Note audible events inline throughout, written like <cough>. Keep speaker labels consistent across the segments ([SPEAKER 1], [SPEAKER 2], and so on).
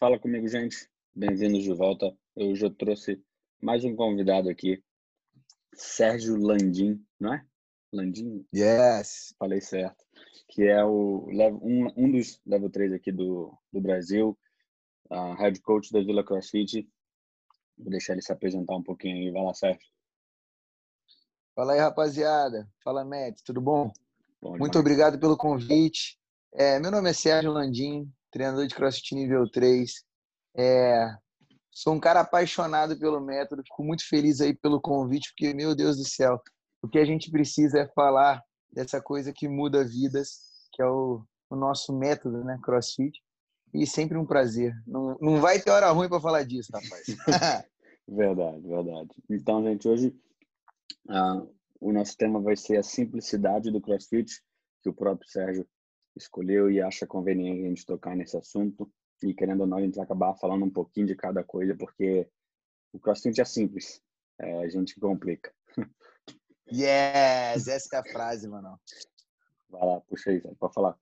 [SPEAKER 1] Fala comigo, gente. Bem-vindos de volta. Eu já trouxe mais um convidado aqui, Sérgio Landim, não é? Landim?
[SPEAKER 2] Yes.
[SPEAKER 1] Falei certo. Que é o um, um dos level 3 aqui do, do Brasil, uh, head coach da Vila CrossFit. Vou deixar ele se apresentar um pouquinho aí. Vai lá, Sérgio.
[SPEAKER 2] Fala aí, rapaziada. Fala, Matt. Tudo bom?
[SPEAKER 1] bom
[SPEAKER 2] Muito obrigado pelo convite. É, meu nome é Sérgio Landim, treinador de CrossFit nível 3. É, sou um cara apaixonado pelo método, fico muito feliz aí pelo convite, porque, meu Deus do céu, o que a gente precisa é falar dessa coisa que muda vidas, que é o, o nosso método, né, CrossFit. E sempre um prazer. Não, não vai ter hora ruim para falar disso, rapaz. <laughs>
[SPEAKER 1] verdade, verdade. Então, gente, hoje uh, o nosso tema vai ser a simplicidade do CrossFit, que o próprio Sérgio escolheu e acha conveniente a gente tocar nesse assunto. E querendo ou não, a gente vai acabar falando um pouquinho de cada coisa, porque o CrossFit é simples, é, a gente complica.
[SPEAKER 2] Yes, essa é a frase, mano.
[SPEAKER 1] Vai lá, puxa aí, pode falar.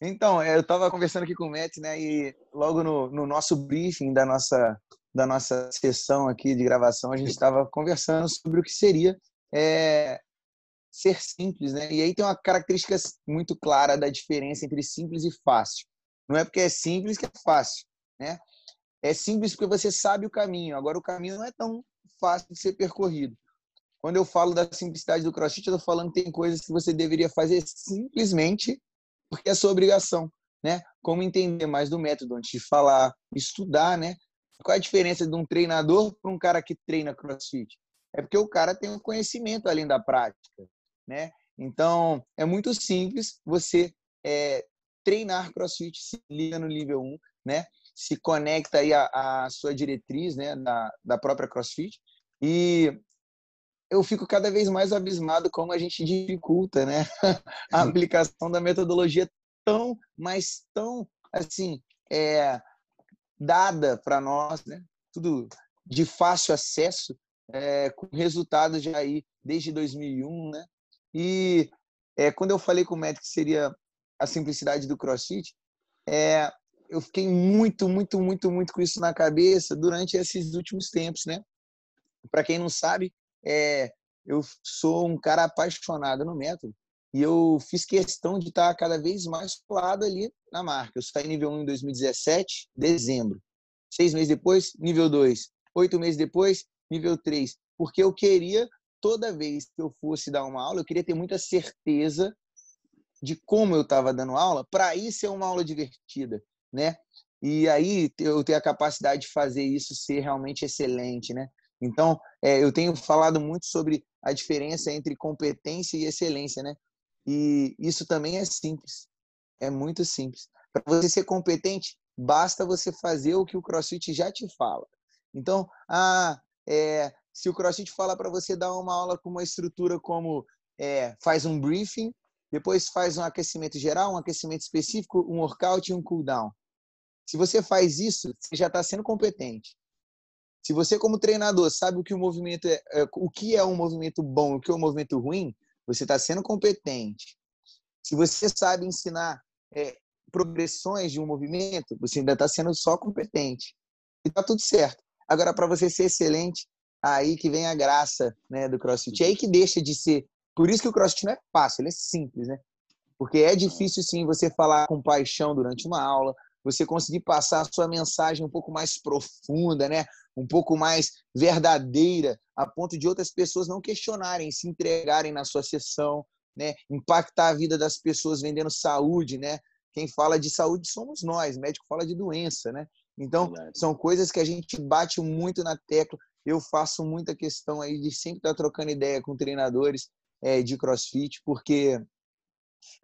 [SPEAKER 2] Então, eu estava conversando aqui com o Matt, né, e logo no, no nosso briefing da nossa, da nossa sessão aqui de gravação, a gente estava conversando sobre o que seria é, ser simples, né? E aí tem uma característica muito clara da diferença entre simples e fácil. Não é porque é simples que é fácil, né? É simples porque você sabe o caminho. Agora o caminho não é tão fácil de ser percorrido. Quando eu falo da simplicidade do CrossFit, eu estou falando que tem coisas que você deveria fazer simplesmente porque é sua obrigação, né? Como entender mais do método antes de falar, estudar, né? Qual é a diferença de um treinador para um cara que treina CrossFit? É porque o cara tem um conhecimento além da prática, né? Então, é muito simples você é, treinar CrossFit, se liga no nível 1, né? Se conecta aí à, sua diretriz, né? Da, da própria CrossFit. E eu fico cada vez mais abismado como a gente dificulta, né? <laughs> a aplicação da metodologia tão, mas tão, assim, é, dada para nós, né? Tudo de fácil acesso, é, com resultados já aí desde 2001, né? E é, quando eu falei com o Matt que seria a simplicidade do CrossFit, é, eu fiquei muito, muito, muito, muito com isso na cabeça durante esses últimos tempos, né? Para quem não sabe, é, eu sou um cara apaixonado no método e eu fiz questão de estar cada vez mais colado ali na marca. Eu saí nível 1 em 2017, dezembro. Seis meses depois, nível 2. Oito meses depois, nível 3. Porque eu queria, toda vez que eu fosse dar uma aula, eu queria ter muita certeza de como eu estava dando aula, para aí ser uma aula divertida, né? E aí eu ter a capacidade de fazer isso ser realmente excelente, né? Então, é, eu tenho falado muito sobre a diferença entre competência e excelência, né? E isso também é simples, é muito simples. Para você ser competente, basta você fazer o que o CrossFit já te fala. Então, ah, é, se o CrossFit fala para você dar uma aula com uma estrutura como é, faz um briefing, depois faz um aquecimento geral, um aquecimento específico, um workout e um cooldown. Se você faz isso, você já está sendo competente. Se você, como treinador, sabe o que o movimento é, é o que é um movimento bom, o que é um movimento ruim, você está sendo competente. Se você sabe ensinar é, progressões de um movimento, você ainda está sendo só competente. E está tudo certo. Agora, para você ser excelente, aí que vem a graça né, do CrossFit. É aí que deixa de ser. Por isso que o CrossFit não é fácil, ele é simples, né? Porque é difícil, sim, você falar com paixão durante uma aula, você conseguir passar a sua mensagem um pouco mais profunda, né? um pouco mais verdadeira, a ponto de outras pessoas não questionarem, se entregarem na sua sessão, né? impactar a vida das pessoas vendendo saúde. Né? Quem fala de saúde somos nós, o médico fala de doença. Né? Então, são coisas que a gente bate muito na tecla. Eu faço muita questão aí de sempre estar trocando ideia com treinadores é, de crossfit, porque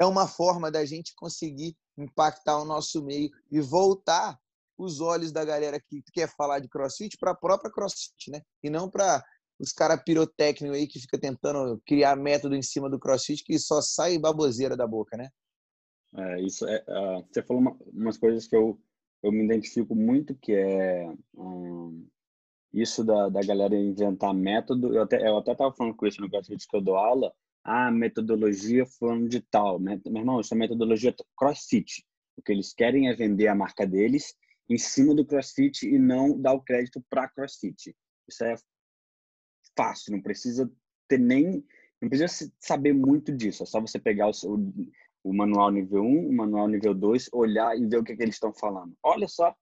[SPEAKER 2] é uma forma da gente conseguir impactar o nosso meio e voltar os olhos da galera que quer falar de crossfit para a própria crossfit, né? E não para os caras pirotécnicos aí que fica tentando criar método em cima do crossfit que só sai baboseira da boca, né?
[SPEAKER 1] É, isso é, uh, você falou uma, umas coisas que eu, eu me identifico muito, que é um, isso da, da galera inventar método. Eu até, eu até tava falando com isso no CrossFit que eu dou aula, a metodologia falando de tal. Meu irmão, isso é metodologia crossfit. O que eles querem é vender a marca deles em cima do CrossFit e não dar o crédito para CrossFit. Isso é fácil, não precisa ter nem, não precisa saber muito disso. É só você pegar o, o manual nível 1, o manual nível 2, olhar e ver o que, é que eles estão falando. Olha só,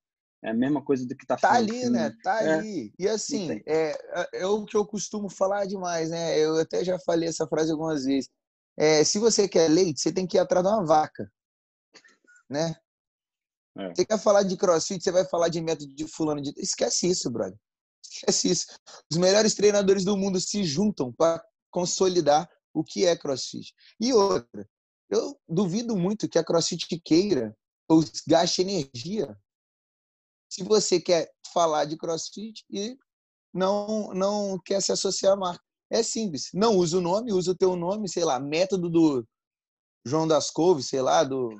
[SPEAKER 1] é a mesma coisa do que
[SPEAKER 2] tá. Tá ali, né? Tá é. ali. E assim, é, é, é o que eu costumo falar demais, né? Eu até já falei essa frase algumas vezes. É, se você quer leite, você tem que ir atrás de uma vaca, né? É. Você quer falar de crossfit, você vai falar de método de fulano de... Esquece isso, brother. Esquece isso. Os melhores treinadores do mundo se juntam para consolidar o que é crossfit. E outra, eu duvido muito que a crossfit queira ou gaste energia se você quer falar de crossfit e não, não quer se associar à marca. É simples. Não usa o nome, usa o teu nome, sei lá, método do João das Couves, sei lá, do.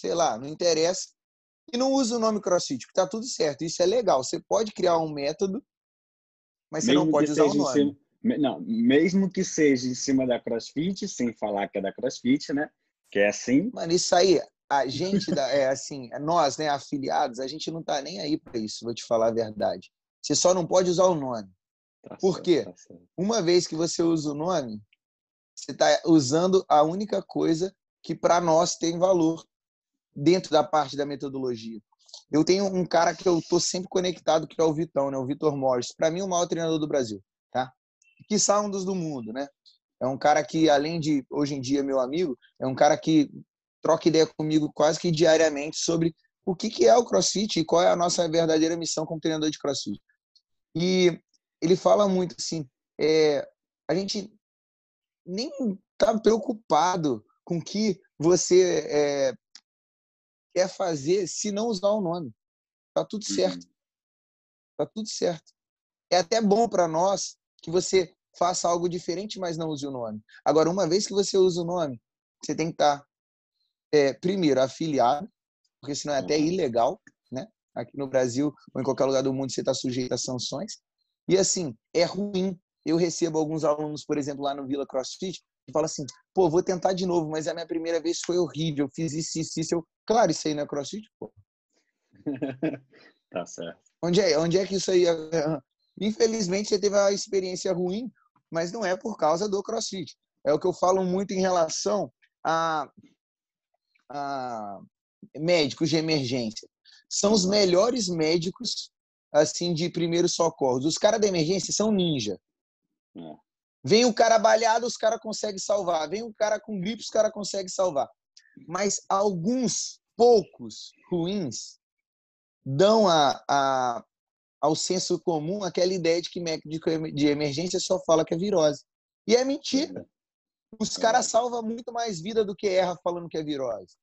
[SPEAKER 2] Sei lá, não interessa. E não usa o nome CrossFit, porque tá tudo certo. Isso é legal. Você pode criar um método, mas você mesmo não pode usar o nome.
[SPEAKER 1] Cima, não, mesmo que seja em cima da CrossFit, sem falar que é da CrossFit, né? Que é assim.
[SPEAKER 2] Mano, isso aí, a gente, é assim, nós, né, afiliados, a gente não tá nem aí para isso, vou te falar a verdade. Você só não pode usar o nome. Tá Por certo, quê? Tá Uma vez que você usa o nome, você está usando a única coisa que para nós tem valor dentro da parte da metodologia. Eu tenho um cara que eu tô sempre conectado, que é o Vitão, né? O Vitor Morris. Para mim, o maior treinador do Brasil, tá? Que um dos do mundo, né? É um cara que, além de hoje em dia meu amigo, é um cara que troca ideia comigo quase que diariamente sobre o que, que é o CrossFit e qual é a nossa verdadeira missão como treinador de CrossFit. E ele fala muito assim, é, a gente nem está preocupado com que você é, quer fazer se não usar o nome. Tá tudo certo. Uhum. Tá tudo certo. É até bom para nós que você faça algo diferente, mas não use o nome. Agora, uma vez que você usa o nome, você tem que estar, tá, é, primeiro, afiliado, porque senão é até uhum. ilegal, né? Aqui no Brasil ou em qualquer lugar do mundo você está sujeito a sanções. E assim, é ruim. Eu recebo alguns alunos, por exemplo, lá no Vila CrossFit, que falam assim: pô, vou tentar de novo, mas a minha primeira vez foi horrível, eu fiz isso, isso, isso. Eu, claro, isso aí não é CrossFit, pô. <laughs>
[SPEAKER 1] tá certo.
[SPEAKER 2] Onde é, onde é que isso aí. É... <laughs> Infelizmente, você teve uma experiência ruim, mas não é por causa do CrossFit. É o que eu falo muito em relação a, a médicos de emergência. São os melhores médicos assim de primeiros socorros. Os caras da emergência são ninja. É. Vem o cara balhado, os caras conseguem salvar. Vem o cara com gripe, os caras conseguem salvar. Mas alguns, poucos ruins, dão a, a, ao senso comum aquela ideia de que médico de emergência só fala que é virose. E é mentira. Os caras salvam muito mais vida do que erra falando que é virose.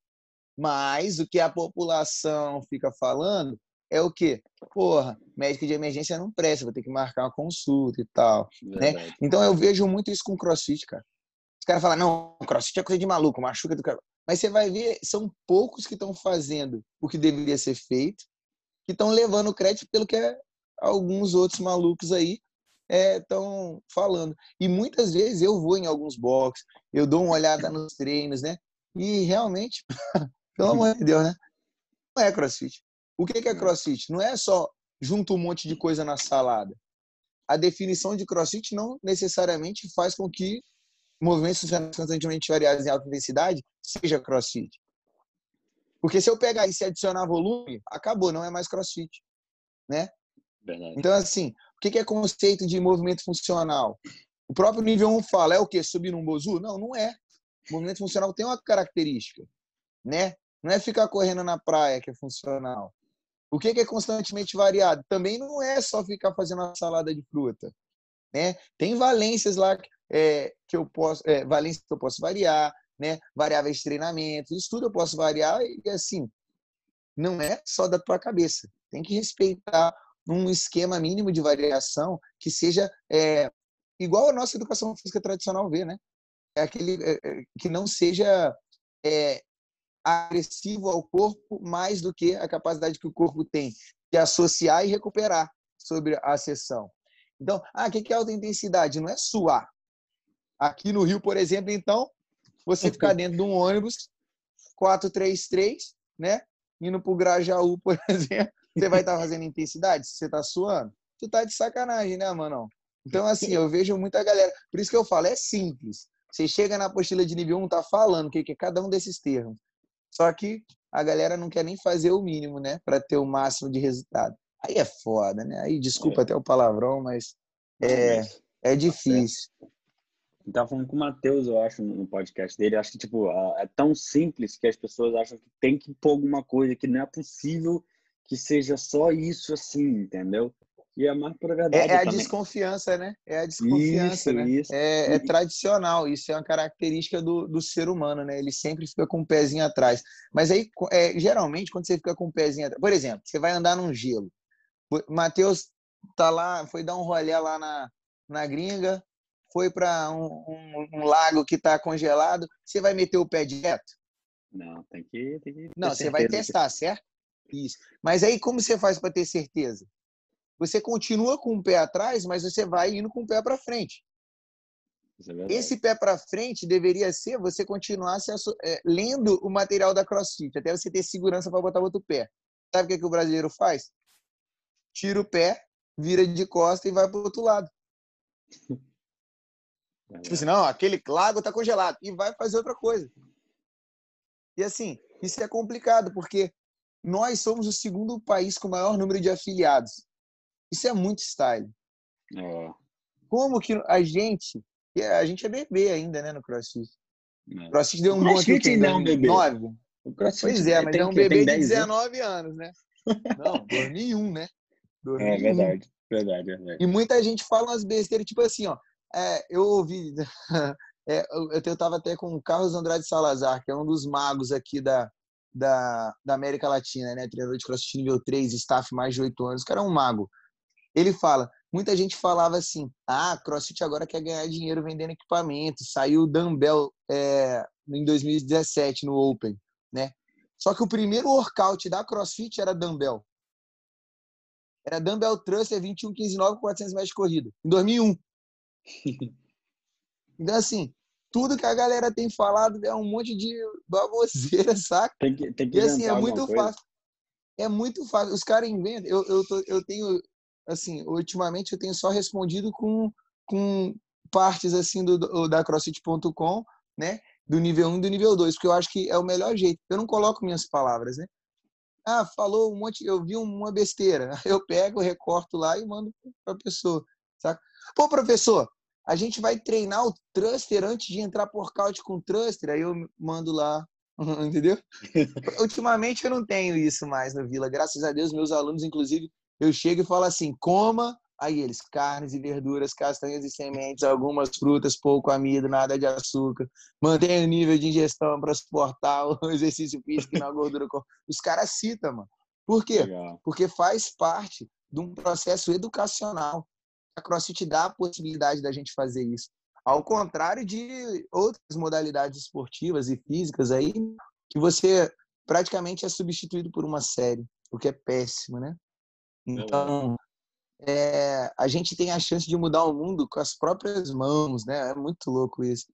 [SPEAKER 2] Mas o que a população fica falando é o quê? Porra, médico de emergência não presta, vou ter que marcar uma consulta e tal. Né? Então eu vejo muito isso com crossfit, cara. Os caras falam, não, crossfit é coisa de maluco, machuca do cara. Mas você vai ver, são poucos que estão fazendo o que deveria ser feito, que estão levando crédito pelo que é alguns outros malucos aí estão é, falando. E muitas vezes eu vou em alguns boxes, eu dou uma olhada nos treinos, né? E realmente, <laughs> pelo amor de Deus, né? Não é crossfit. O que é crossfit? Não é só junto um monte de coisa na salada. A definição de crossfit não necessariamente faz com que movimentos constantemente variados em alta intensidade seja crossfit. Porque se eu pegar e se adicionar volume, acabou, não é mais crossfit. Né? Verdade. Então, assim, o que é conceito de movimento funcional? O próprio nível 1 fala, é o quê? Subir num bozu? Não, não é. O movimento funcional tem uma característica, né? Não é ficar correndo na praia que é funcional. O que é constantemente variado? Também não é só ficar fazendo uma salada de fruta. Né? Tem valências lá é, que eu posso, é, valências que eu posso variar, né? variáveis de treinamento, isso tudo eu posso variar e assim, não é só da tua cabeça. Tem que respeitar um esquema mínimo de variação que seja é, igual a nossa educação física tradicional vê, né? É aquele é, é que não seja é, agressivo ao corpo mais do que a capacidade que o corpo tem de associar e recuperar sobre a sessão. Então, ah, o que é alta intensidade? Não é suar. Aqui no Rio, por exemplo, então, você ficar dentro de um ônibus 433, né? Indo pro Grajaú, <laughs> por exemplo, você vai estar tá fazendo intensidade? Se você tá suando, tu tá de sacanagem, né, mano? Então, assim, eu vejo muita galera. Por isso que eu falo, é simples. Você chega na apostila de nível 1, tá falando o que é cada um desses termos. Só que a galera não quer nem fazer o mínimo, né? Para ter o máximo de resultado. Aí é foda, né? Aí, desculpa é. até o palavrão, mas é, é tá difícil.
[SPEAKER 1] Eu tava falando com o Matheus, eu acho, no podcast dele. Eu acho que, tipo, é tão simples que as pessoas acham que tem que pôr alguma coisa, que não é possível que seja só isso assim, entendeu? E é mais por verdade.
[SPEAKER 2] É, é
[SPEAKER 1] a
[SPEAKER 2] desconfiança, né? É a desconfiança, isso, né? Isso. É, é, tradicional, isso é uma característica do, do ser humano, né? Ele sempre fica com o um pezinho atrás. Mas aí, é, geralmente, quando você fica com o um pezinho atrás. Por exemplo, você vai andar num gelo. Matheus tá lá, foi dar um rolê lá na, na gringa, foi para um, um, um, lago que está congelado. Você vai meter o pé direto?
[SPEAKER 1] Não, tem que. Tem que
[SPEAKER 2] Não, você vai testar, certo? Isso. Mas aí, como você faz para ter certeza? Você continua com o pé atrás, mas você vai indo com o pé para frente. É Esse pé para frente deveria ser você continuar se, é, lendo o material da CrossFit, até você ter segurança para botar o outro pé. Sabe o que, que o brasileiro faz? Tira o pé, vira de costa e vai para o outro lado. <laughs> É tipo assim, não, aquele lago está congelado. E vai fazer outra coisa. E assim, isso é complicado, porque nós somos o segundo país com o maior número de afiliados. Isso é muito style. É. Como que a gente. A gente é bebê ainda, né, no CrossFit. É. CrossFit deu um bom
[SPEAKER 1] aqui não, bebê.
[SPEAKER 2] Pois é, mas é um bebê de 19 anos, né? <laughs> Não, 2001, né?
[SPEAKER 1] 2001. É verdade, verdade, verdade.
[SPEAKER 2] E muita gente fala umas besteiras, tipo assim, ó. É, eu ouvi. <laughs> É, eu, eu tava até com o Carlos Andrade Salazar, que é um dos magos aqui da, da, da América Latina, né? Treinador de CrossFit nível 3, staff mais de 8 anos, que era um mago. Ele fala, muita gente falava assim, ah, CrossFit agora quer ganhar dinheiro vendendo equipamento, saiu o Dumbbell é, em 2017 no Open, né? Só que o primeiro workout da CrossFit era Dumbbell. Era Dumbbell Thruster 21, 15, 9, 400 metros de corrida, em 2001. <laughs> então, assim, tudo que a galera tem falado é um monte de baboseira, <laughs> saca?
[SPEAKER 1] Tem que, tem que e
[SPEAKER 2] assim,
[SPEAKER 1] é
[SPEAKER 2] muito fácil. É muito fácil. Os caras inventam. Eu, eu, tô, eu tenho assim, ultimamente eu tenho só respondido com, com partes assim do, do da crossfit.com, né? Do nível 1 e do nível 2, porque eu acho que é o melhor jeito. Eu não coloco minhas palavras, né? Ah, falou um monte, eu vi uma besteira. <laughs> Eu pego, recorto lá e mando para a pessoa, saca? Pô, professor, a gente vai treinar o thruster antes de entrar por couch com thruster, aí eu mando lá, <laughs> entendeu? Ultimamente eu não tenho isso mais na Vila, graças a Deus, meus alunos, inclusive, eu chego e falo assim: coma. Aí eles, carnes e verduras, castanhas e sementes, algumas frutas, pouco amido, nada de açúcar. Mantenha o nível de ingestão para suportar o <laughs> exercício físico e na gordura. Os caras citam, mano. Por quê? Legal. Porque faz parte de um processo educacional. A CrossFit dá a possibilidade da gente fazer isso. Ao contrário de outras modalidades esportivas e físicas aí, que você praticamente é substituído por uma série, o que é péssimo, né? Então, é, a gente tem a chance de mudar o mundo com as próprias mãos, né? É muito louco isso.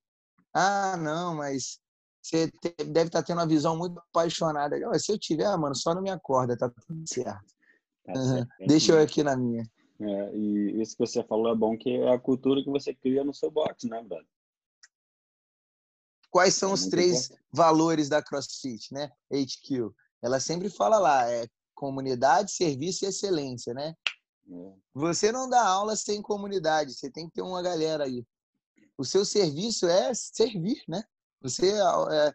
[SPEAKER 2] Ah, não, mas você deve estar tá tendo uma visão muito apaixonada. Se eu tiver, mano, só não me acorda, tá tudo certo. Tá uhum. certo. Deixa eu aqui na minha.
[SPEAKER 1] É, e isso que você falou é bom, que é a cultura que você cria no seu box, né, brother?
[SPEAKER 2] Quais são é os três importante. valores da CrossFit, né? HQ. Ela sempre fala lá, é comunidade, serviço e excelência, né? É. Você não dá aula sem comunidade, você tem que ter uma galera aí. O seu serviço é servir, né? Você é,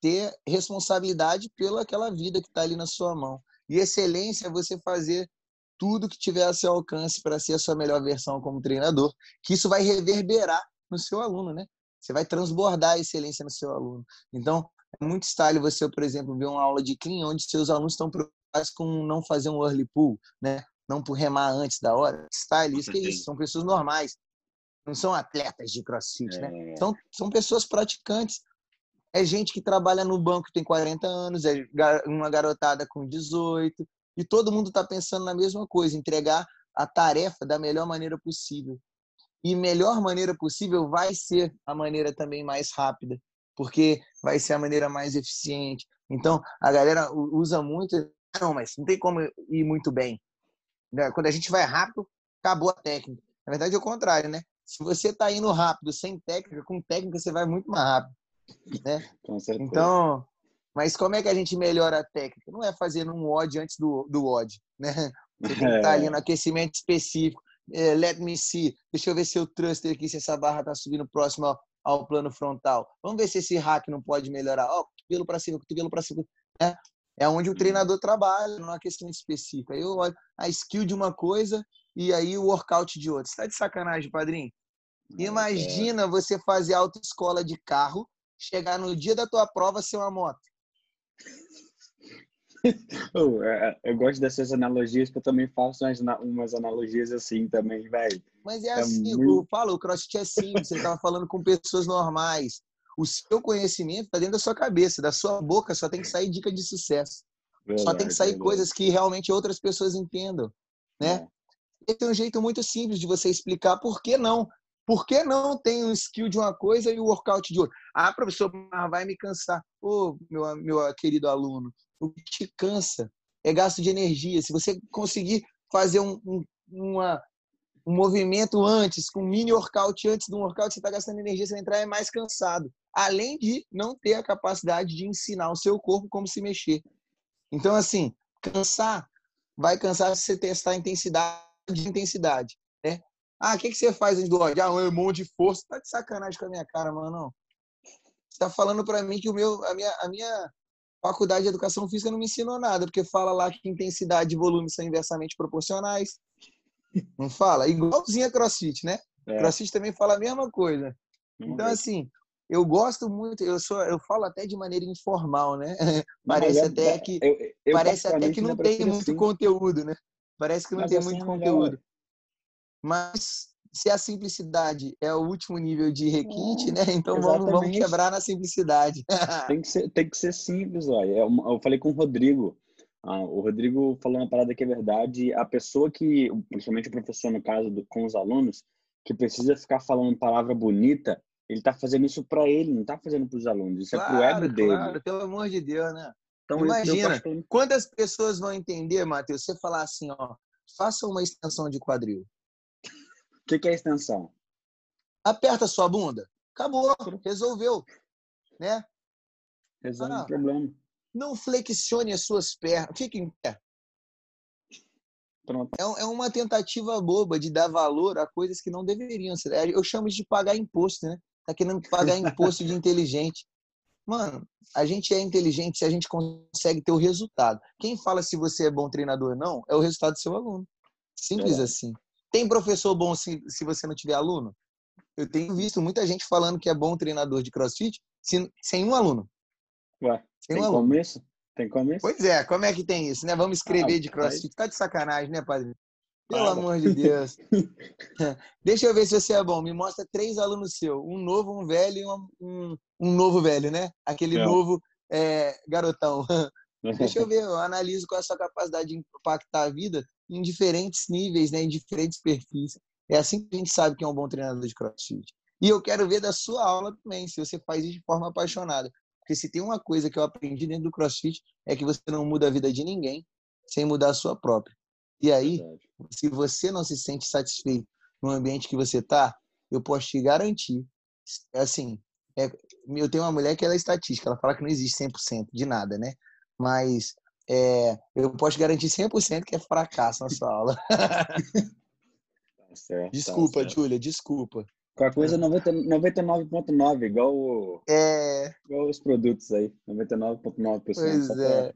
[SPEAKER 2] ter responsabilidade pela aquela vida que está ali na sua mão. E excelência é você fazer tudo que tiver a seu alcance para ser a sua melhor versão como treinador, que isso vai reverberar no seu aluno, né? Você vai transbordar a excelência no seu aluno. Então, é muito style você, por exemplo, ver uma aula de clean onde seus alunos estão faz com não fazer um early pull, né? Não por remar antes da hora. Style, isso que é isso. São pessoas normais. Não são atletas de crossfit, né? é. né? São, são pessoas praticantes. É gente que trabalha no banco tem 40 anos, é uma garotada com 18. E todo mundo está pensando na mesma coisa, entregar a tarefa da melhor maneira possível. E melhor maneira possível vai ser a maneira também mais rápida, porque vai ser a maneira mais eficiente, Então, a galera usa muito, não, mas não tem como ir muito bem. Né? Quando a gente vai rápido, acabou a técnica. Na verdade, é o contrário, né? Se você está indo rápido sem técnica, com técnica você vai muito mais rápido. Né?
[SPEAKER 1] Com certeza.
[SPEAKER 2] Então, mas como é que a gente melhora a técnica? Não é fazendo um odd antes do, do odd, né? Você tem que estar tá ali no aquecimento específico. É, let me see. Deixa eu ver se eu thruster aqui, se essa barra está subindo próximo ao, ao, plano frontal. Vamos ver se esse hack não pode melhorar. Ó, oh, cotovelo para cima, cotovelo para cima. Né? É onde o uhum. treinador trabalha, não é questão específica. Aí eu olho a skill de uma coisa e aí o workout de outra. Você tá de sacanagem, padrinho? Imagina é. você fazer autoescola de carro, chegar no dia da tua prova ser uma moto. <laughs>
[SPEAKER 1] oh, eu gosto dessas analogias, porque eu também faço umas, umas analogias assim também, velho.
[SPEAKER 2] Mas é, é assim, muito... eu falo, o crossfit é simples, você estava falando com pessoas normais. O seu conhecimento está dentro da sua cabeça, da sua boca só tem que sair dica de sucesso. Verdade, só tem que sair verdade. coisas que realmente outras pessoas entendam, né? É. Esse é um jeito muito simples de você explicar por que não. Por que não tem um skill de uma coisa e o workout de outra? Ah, professor, vai me cansar. Ô, oh, meu, meu querido aluno, o que te cansa é gasto de energia. Se você conseguir fazer um, um, uma, um movimento antes, com um mini workout antes do workout, você está gastando energia, você vai entrar é mais cansado além de não ter a capacidade de ensinar o seu corpo como se mexer. Então, assim, cansar, vai cansar se você testar a intensidade de intensidade? Ah, o que, que você faz antes do ódio? Ah, um monte de força. Tá de sacanagem com a minha cara, mano, não. Você tá falando para mim que o meu, a minha, a minha faculdade de educação física não me ensinou nada, porque fala lá que intensidade e volume são inversamente proporcionais. Não fala? Igualzinho a CrossFit, né? É. CrossFit também fala a mesma coisa. Então, assim, eu gosto muito, eu sou, eu falo até de maneira informal, né? <laughs> parece é, até que eu, eu parece até que não tem muito assim. conteúdo, né? Parece que não Mas tem assim muito é conteúdo. Mas se a simplicidade é o último nível de requinte, é, né? Então vamos, vamos, quebrar na simplicidade.
[SPEAKER 1] tem, que ser, tem que ser simples, olha. É eu falei com o Rodrigo. Ah, o Rodrigo falou uma parada que é verdade. A pessoa que, principalmente o professor no caso do, com os alunos, que precisa ficar falando palavra bonita, ele está fazendo isso para ele, não está fazendo para os alunos. Isso claro, é para o ego dele. Claro,
[SPEAKER 2] pelo amor de Deus, né? Então, Imagina, quantas pessoas vão entender, Matheus, você falar assim, ó, faça uma extensão de quadril.
[SPEAKER 1] O que, que é extensão?
[SPEAKER 2] Aperta sua bunda. Acabou, resolveu. Né?
[SPEAKER 1] Resolve ah, o problema.
[SPEAKER 2] Não flexione as suas pernas. Fique em pé. Pronto. É, é uma tentativa boba de dar valor a coisas que não deveriam ser. Eu chamo de pagar imposto, né? Tá querendo pagar imposto de <laughs> inteligente. Mano, a gente é inteligente se a gente consegue ter o resultado. Quem fala se você é bom treinador ou não é o resultado do seu aluno. Simples é. assim. Tem professor bom se, se você não tiver aluno? Eu tenho visto muita gente falando que é bom treinador de crossfit sem, sem um aluno.
[SPEAKER 1] Ué, sem tem um aluno. começo? Tem começo?
[SPEAKER 2] Pois é, como é que tem isso, né? Vamos escrever ah, de crossfit. Tá de sacanagem, né, padre? Pelo amor de Deus. <laughs> Deixa eu ver se você é bom. Me mostra três alunos seus. Um novo, um velho e um, um, um novo velho, né? Aquele é. novo é, garotão. <laughs> Deixa eu ver, eu analiso qual é a sua capacidade de impactar a vida em diferentes níveis, né? em diferentes perfis. É assim que a gente sabe que é um bom treinador de crossfit. E eu quero ver da sua aula também, se você faz isso de forma apaixonada. Porque se tem uma coisa que eu aprendi dentro do CrossFit é que você não muda a vida de ninguém sem mudar a sua própria. E aí, se você não se sente satisfeito no ambiente que você está, eu posso te garantir, assim, é, eu tenho uma mulher que ela é estatística, ela fala que não existe 100% de nada, né? Mas é, eu posso garantir 100% que é fracasso na sua aula. <laughs> Tá certo, desculpa, tá Júlia, desculpa.
[SPEAKER 1] Qualquer coisa 99,9, igual, o,
[SPEAKER 2] é...
[SPEAKER 1] igual os produtos aí. 99,9%.
[SPEAKER 2] Pois só é. Pra...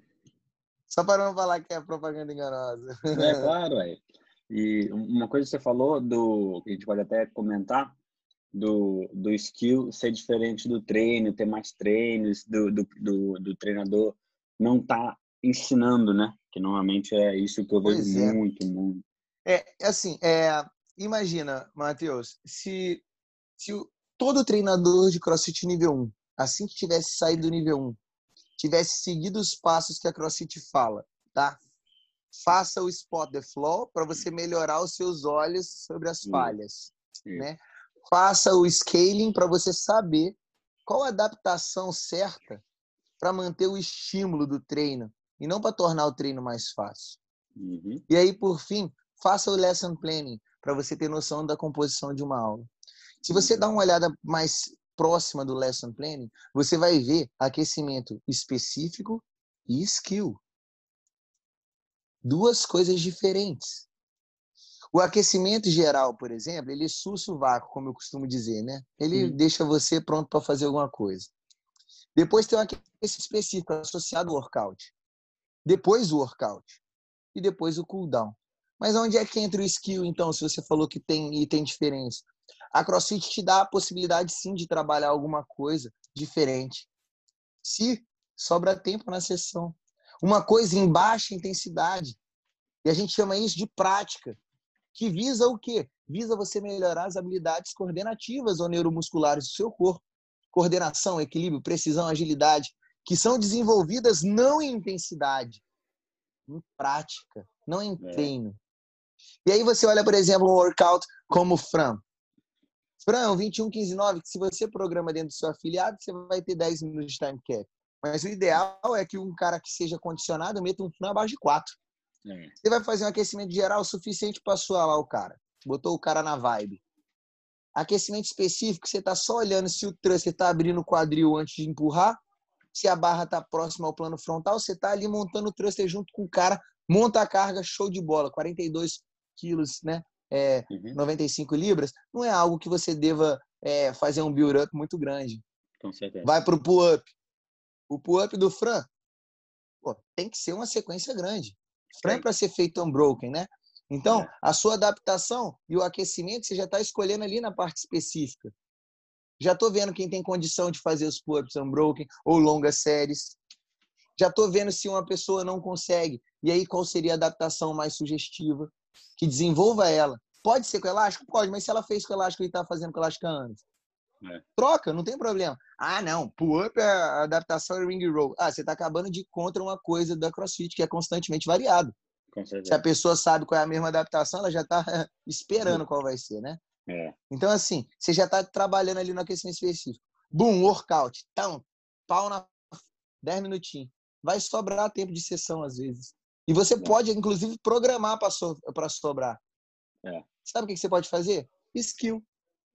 [SPEAKER 2] Só para não falar que é propaganda enganosa.
[SPEAKER 1] É <laughs> claro, é. E uma coisa que você falou, do, que a gente pode até comentar, do, do skill ser diferente do treino, ter mais treinos, do, do, do, do treinador não tá ensinando, né? Que normalmente é isso que eu vejo é. muito, muito.
[SPEAKER 2] É, assim, é, imagina, Matheus, se se todo treinador de CrossFit nível 1, assim que tivesse saído do nível 1, tivesse seguido os passos que a CrossFit fala, tá? Faça o spot the flow para você melhorar os seus olhos sobre as falhas, né? Faça o scaling para você saber qual a adaptação certa para manter o estímulo do treino e não para tornar o treino mais fácil.
[SPEAKER 1] Uhum.
[SPEAKER 2] E aí, por fim, faça o lesson planning para você ter noção da composição de uma aula. Se você dá uma olhada mais próxima do lesson planning, você vai ver aquecimento específico e skill. Duas coisas diferentes. O aquecimento geral, por exemplo, ele sussa o vácuo, como eu costumo dizer, né? Ele
[SPEAKER 1] Sim.
[SPEAKER 2] deixa você pronto para fazer alguma coisa. Depois tem um aquecimento específico associado ao workout. Depois o workout. E depois o cooldown. Mas onde é que entra o skill, então, se você falou que tem e tem diferença? A CrossFit te dá a possibilidade, sim, de trabalhar alguma coisa diferente. Se sobra tempo na sessão. Uma coisa em baixa intensidade. E a gente chama isso de prática. Que visa o quê? Visa você melhorar as habilidades coordenativas ou neuromusculares do seu corpo. Coordenação, equilíbrio, precisão, agilidade, que são desenvolvidas não em intensidade, em prática, não em
[SPEAKER 1] É.
[SPEAKER 2] treino. E aí você olha, por exemplo, um workout como o Fran. Fran, um 21, 15, 9, que se você programa dentro do seu afiliado, você vai ter 10 minutos de time cap. Mas o ideal é que um cara que seja condicionado meta um Fran abaixo de 4.
[SPEAKER 1] É.
[SPEAKER 2] Você vai fazer um aquecimento geral suficiente para suar lá o cara. Botou o cara na vibe. Aquecimento específico, você está só olhando se o thruster está abrindo o quadril antes de empurrar, se a barra está próxima ao plano frontal, você está ali montando o thruster junto com o cara, monta a carga, show de bola, 42 quilos, né? É,
[SPEAKER 1] Uhum.
[SPEAKER 2] 95 libras, não é algo que você deva é, fazer um build-up muito grande.
[SPEAKER 1] Com certeza.
[SPEAKER 2] Vai para o pull-up. O pull-up do Fran, pô, tem que ser uma sequência grande. Fran é para ser feito unbroken, né? Então,
[SPEAKER 1] É.
[SPEAKER 2] a sua adaptação e o aquecimento você já está escolhendo ali na parte específica. Já estou vendo quem tem condição de fazer os pull-ups unbroken ou longas séries. Já estou vendo se uma pessoa não consegue. E aí, qual seria a adaptação mais sugestiva? Que desenvolva ela. Pode ser com elástico? Pode, mas se ela fez com elástico e está fazendo com elástico anos.
[SPEAKER 1] É.
[SPEAKER 2] Troca, não tem problema. Ah, não, pull-up é adaptação é ring roll. Ah, você está acabando de ir contra uma coisa da CrossFit que é constantemente variado. Se a pessoa sabe qual é a mesma adaptação, ela já está <laughs> esperando qual vai ser, né?
[SPEAKER 1] É.
[SPEAKER 2] Então, assim, você já está trabalhando ali no aquecimento específico. Boom, workout. Então, pau na 10 minutinhos. Vai sobrar tempo de sessão, às vezes. E você
[SPEAKER 1] É.
[SPEAKER 2] pode, inclusive, programar para so sobrar.
[SPEAKER 1] É.
[SPEAKER 2] Sabe o que você pode fazer? Skill.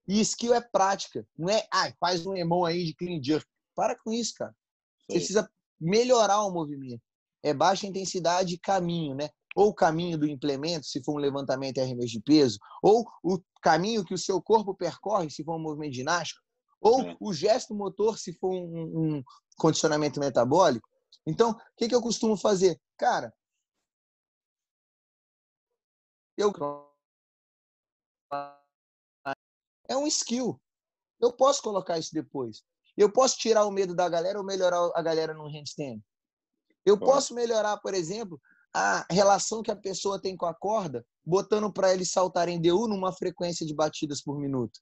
[SPEAKER 2] E skill é prática. Não é, ai, faz um emon aí de clean jerk. Para com isso, cara. Você precisa melhorar o movimento. É baixa intensidade e caminho, né? Ou o caminho do implemento, se for um levantamento e arremesso de peso, ou o caminho que o seu corpo percorre, se for um movimento ginástico, ou
[SPEAKER 1] É.
[SPEAKER 2] o gesto motor, se for um, um condicionamento metabólico. Então, o que, que eu costumo fazer? Cara, eu é um skill. Eu posso colocar isso depois. Eu posso tirar o medo da galera ou melhorar a galera no handstand. Eu posso melhorar, por exemplo, a relação que a pessoa tem com a corda, botando para eles saltarem DU numa frequência de batidas por minuto.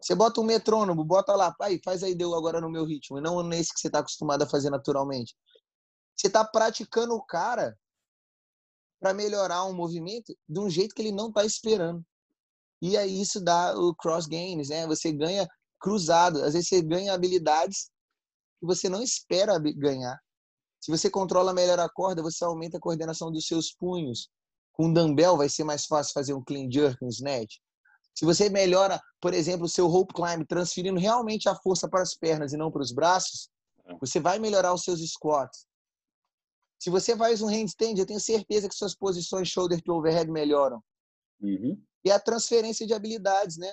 [SPEAKER 2] Você bota um metrônomo, bota lá, pai, faz aí DU agora no meu ritmo, e não nesse que você está acostumado a fazer naturalmente. Você está praticando o cara para melhorar um movimento de um jeito que ele não está esperando. E aí isso dá o cross gains, né? Você ganha cruzado. Às vezes você ganha habilidades que você não espera ganhar. Se você controla melhor a corda, você aumenta a coordenação dos seus punhos. Com dumbbell vai ser mais fácil fazer um clean jerk, um snatch. Se você melhora, por exemplo, o seu rope climb, transferindo realmente a força para as pernas e não para os braços,
[SPEAKER 1] É.
[SPEAKER 2] você vai melhorar os seus squats. Se você faz um handstand, eu tenho certeza que suas posições shoulder to overhead melhoram
[SPEAKER 1] Uhum.
[SPEAKER 2] e a transferência de habilidades, né?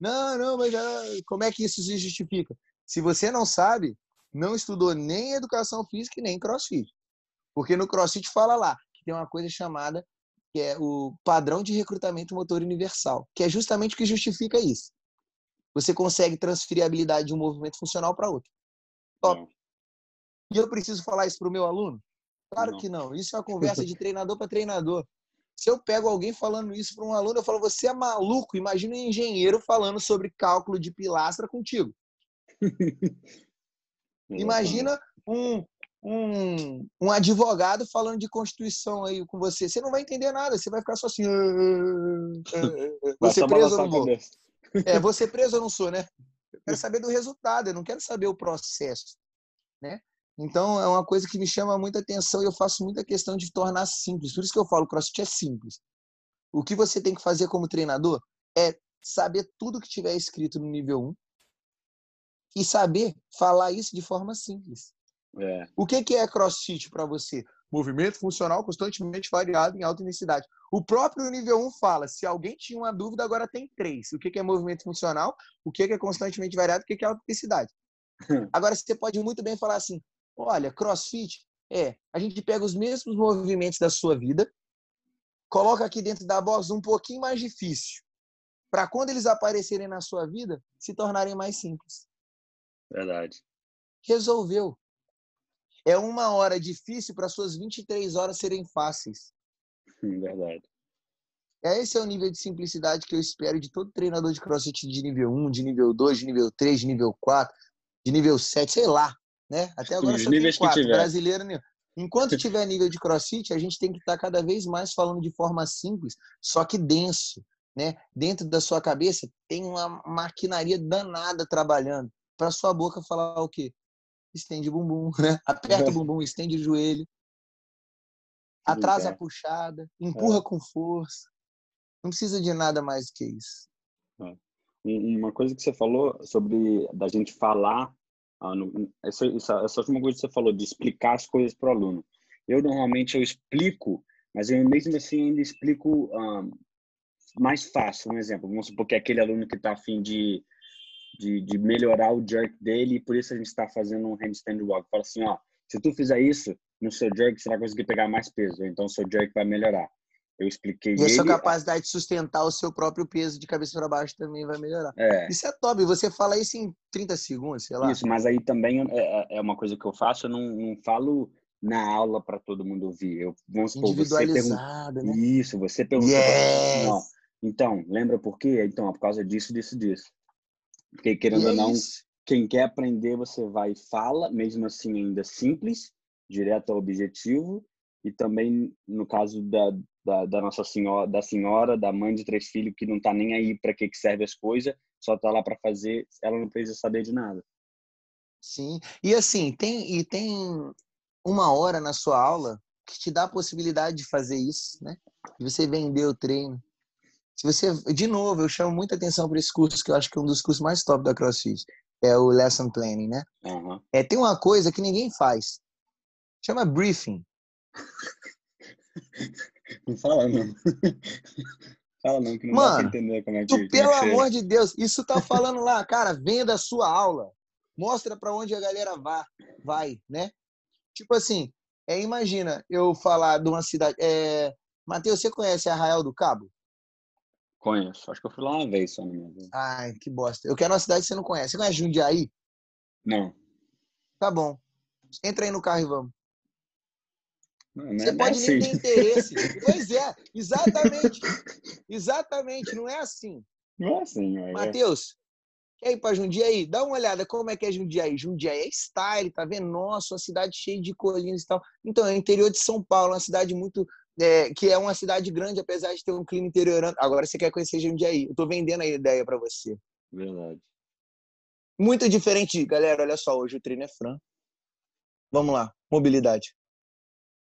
[SPEAKER 2] Não, não, mas ah, como é que isso se justifica? Se você não sabe, não estudou nem educação física e nem crossfit. Porque no crossfit fala lá que tem uma coisa chamada que é o padrão de recrutamento motor universal, que é justamente o que justifica isso. Você consegue transferir a habilidade de um movimento funcional para outro. Top.
[SPEAKER 1] Não.
[SPEAKER 2] E eu preciso falar isso para o meu aluno? Claro
[SPEAKER 1] Não.
[SPEAKER 2] que não. Isso é uma conversa de <laughs> treinador para treinador. Se eu pego alguém falando isso para um aluno, eu falo: você é maluco? Imagina um engenheiro falando sobre cálculo de pilastra contigo. <laughs> Imagina um, um, um advogado falando de Constituição aí com você. Você não vai entender nada, você vai ficar só assim. "Ah, ah, ah, ah."
[SPEAKER 1] Vai
[SPEAKER 2] Você preso ou não vou? É, você preso ou não sou, né? Eu <laughs> quero saber do resultado, eu não quero saber o processo. né? Então, é uma coisa que me chama muita atenção e eu faço muita questão de tornar simples. Por isso que eu falo, CrossFit é simples. O que você tem que fazer como treinador é saber tudo que tiver escrito no nível 1 e saber falar isso de forma simples.
[SPEAKER 1] É.
[SPEAKER 2] O que, que é CrossFit para você? Movimento funcional constantemente variado em alta intensidade. O próprio nível 1 fala, se alguém tinha uma dúvida, agora tem três. O que, que é movimento funcional, o que, que é constantemente variado, o que, que é alta intensidade. <laughs> Agora, você pode muito bem falar assim, olha, CrossFit é, a gente pega os mesmos movimentos da sua vida, coloca aqui dentro da box um pouquinho mais difícil, para quando eles aparecerem na sua vida, se tornarem mais simples.
[SPEAKER 1] Verdade.
[SPEAKER 2] Resolveu. É uma hora difícil para suas 23 horas serem fáceis.
[SPEAKER 1] Verdade.
[SPEAKER 2] Esse é o nível de simplicidade que eu espero de todo treinador de crossfit de nível 1, de nível 2, de nível 3, de nível 4, de nível 7, sei lá. Né? Até agora
[SPEAKER 1] Os
[SPEAKER 2] só tem
[SPEAKER 1] níveis que
[SPEAKER 2] 4.
[SPEAKER 1] tiver.
[SPEAKER 2] Brasileiro nenhum. Enquanto <laughs> tiver nível de crossfit, a gente tem que estar cada vez mais falando de forma simples, só que denso. Né? Dentro da sua cabeça tem uma maquinaria danada trabalhando. Para sua boca falar o quê? Estende o bumbum, <laughs> né? Aperta o <laughs> bumbum, estende o joelho, atrasa a
[SPEAKER 1] É.
[SPEAKER 2] puxada, empurra com força. Não precisa de nada mais do que isso.
[SPEAKER 1] Um- Uma coisa que você falou sobre da gente falar, ah, essa, essa, essa última coisa que você falou, de explicar as coisas para o aluno. Eu, normalmente, eu explico, mas eu mesmo assim ainda explico ah, mais fácil. Um exemplo, vamos supor que é aquele aluno que está afim de, de, de melhorar o jerk dele e por isso a gente está fazendo um handstand walk. Fala assim, ó, se tu fizer isso, no seu jerk você vai conseguir pegar mais peso, então o seu jerk vai melhorar. Eu expliquei
[SPEAKER 2] E a sua capacidade de sustentar o seu próprio peso de cabeça para baixo também vai melhorar.
[SPEAKER 1] é,
[SPEAKER 2] Isso é top. Você fala isso em 30 segundos, sei lá.
[SPEAKER 1] Isso, mas aí também é, é- é uma coisa que eu faço, eu não, não falo na aula para todo mundo ouvir. Eu, vamos supor, você pergunta,
[SPEAKER 2] né?
[SPEAKER 1] isso, você pra ó,
[SPEAKER 2] Yes!
[SPEAKER 1] então, lembra por quê? Então, é por causa disso, disso, disso. Porque, querendo ou
[SPEAKER 2] é
[SPEAKER 1] não,
[SPEAKER 2] isso.
[SPEAKER 1] quem quer aprender, você vai e fala, mesmo assim ainda simples, direto ao objetivo, e também no caso da, da, da nossa senhora, da senhora, da mãe de três filhos, que não tá nem aí para que que serve as coisas, só tá lá para fazer, ela não precisa saber de nada.
[SPEAKER 2] Sim. E assim, tem, e tem uma hora na sua aula que te dá a possibilidade de fazer isso, né? De você vender o treino. Se você, de novo, eu chamo muita atenção para esse curso, que eu acho que é um dos cursos mais top da CrossFit, é o Lesson Planning, né?
[SPEAKER 1] Aham.
[SPEAKER 2] É, tem uma coisa que ninguém faz. Chama briefing. <laughs>
[SPEAKER 1] Não fala não. <laughs> fala não, que não dá pra
[SPEAKER 2] Mano,
[SPEAKER 1] entender como é que,
[SPEAKER 2] Tu,
[SPEAKER 1] como é
[SPEAKER 2] pelo
[SPEAKER 1] que é.
[SPEAKER 2] amor de Deus, isso tá falando lá, cara, venda a sua aula. Mostra para onde a galera vai, vai, né? Tipo assim, é, imagina eu falar de uma cidade. É, Matheus, você conhece Arraial do Cabo?
[SPEAKER 1] Conheço. Acho que eu fui lá uma vez só na minha vida.
[SPEAKER 2] Ai, que bosta. Eu quero uma cidade que você não conhece. Você conhece Jundiaí?
[SPEAKER 1] Não.
[SPEAKER 2] Tá bom. Entra aí no carro e vamos.
[SPEAKER 1] Não, não
[SPEAKER 2] Você
[SPEAKER 1] é
[SPEAKER 2] pode
[SPEAKER 1] assim.
[SPEAKER 2] nem ter interesse. <laughs> Pois é, exatamente. Exatamente, não é assim.
[SPEAKER 1] Não é assim, é.
[SPEAKER 2] Matheus, quer ir para Jundiaí? Dá uma olhada como é que é Jundiaí. Jundiaí é style, tá vendo? Nossa, uma cidade cheia de colinas e tal. Então, é o interior de São Paulo, uma cidade muito. É, que é uma cidade grande, apesar de ter um clima interiorano. Agora você quer conhecer Jundiaí. Eu tô vendendo a ideia para você.
[SPEAKER 1] Verdade.
[SPEAKER 2] Muito diferente, galera. Olha só, hoje o treino é franco. Vamos lá, mobilidade.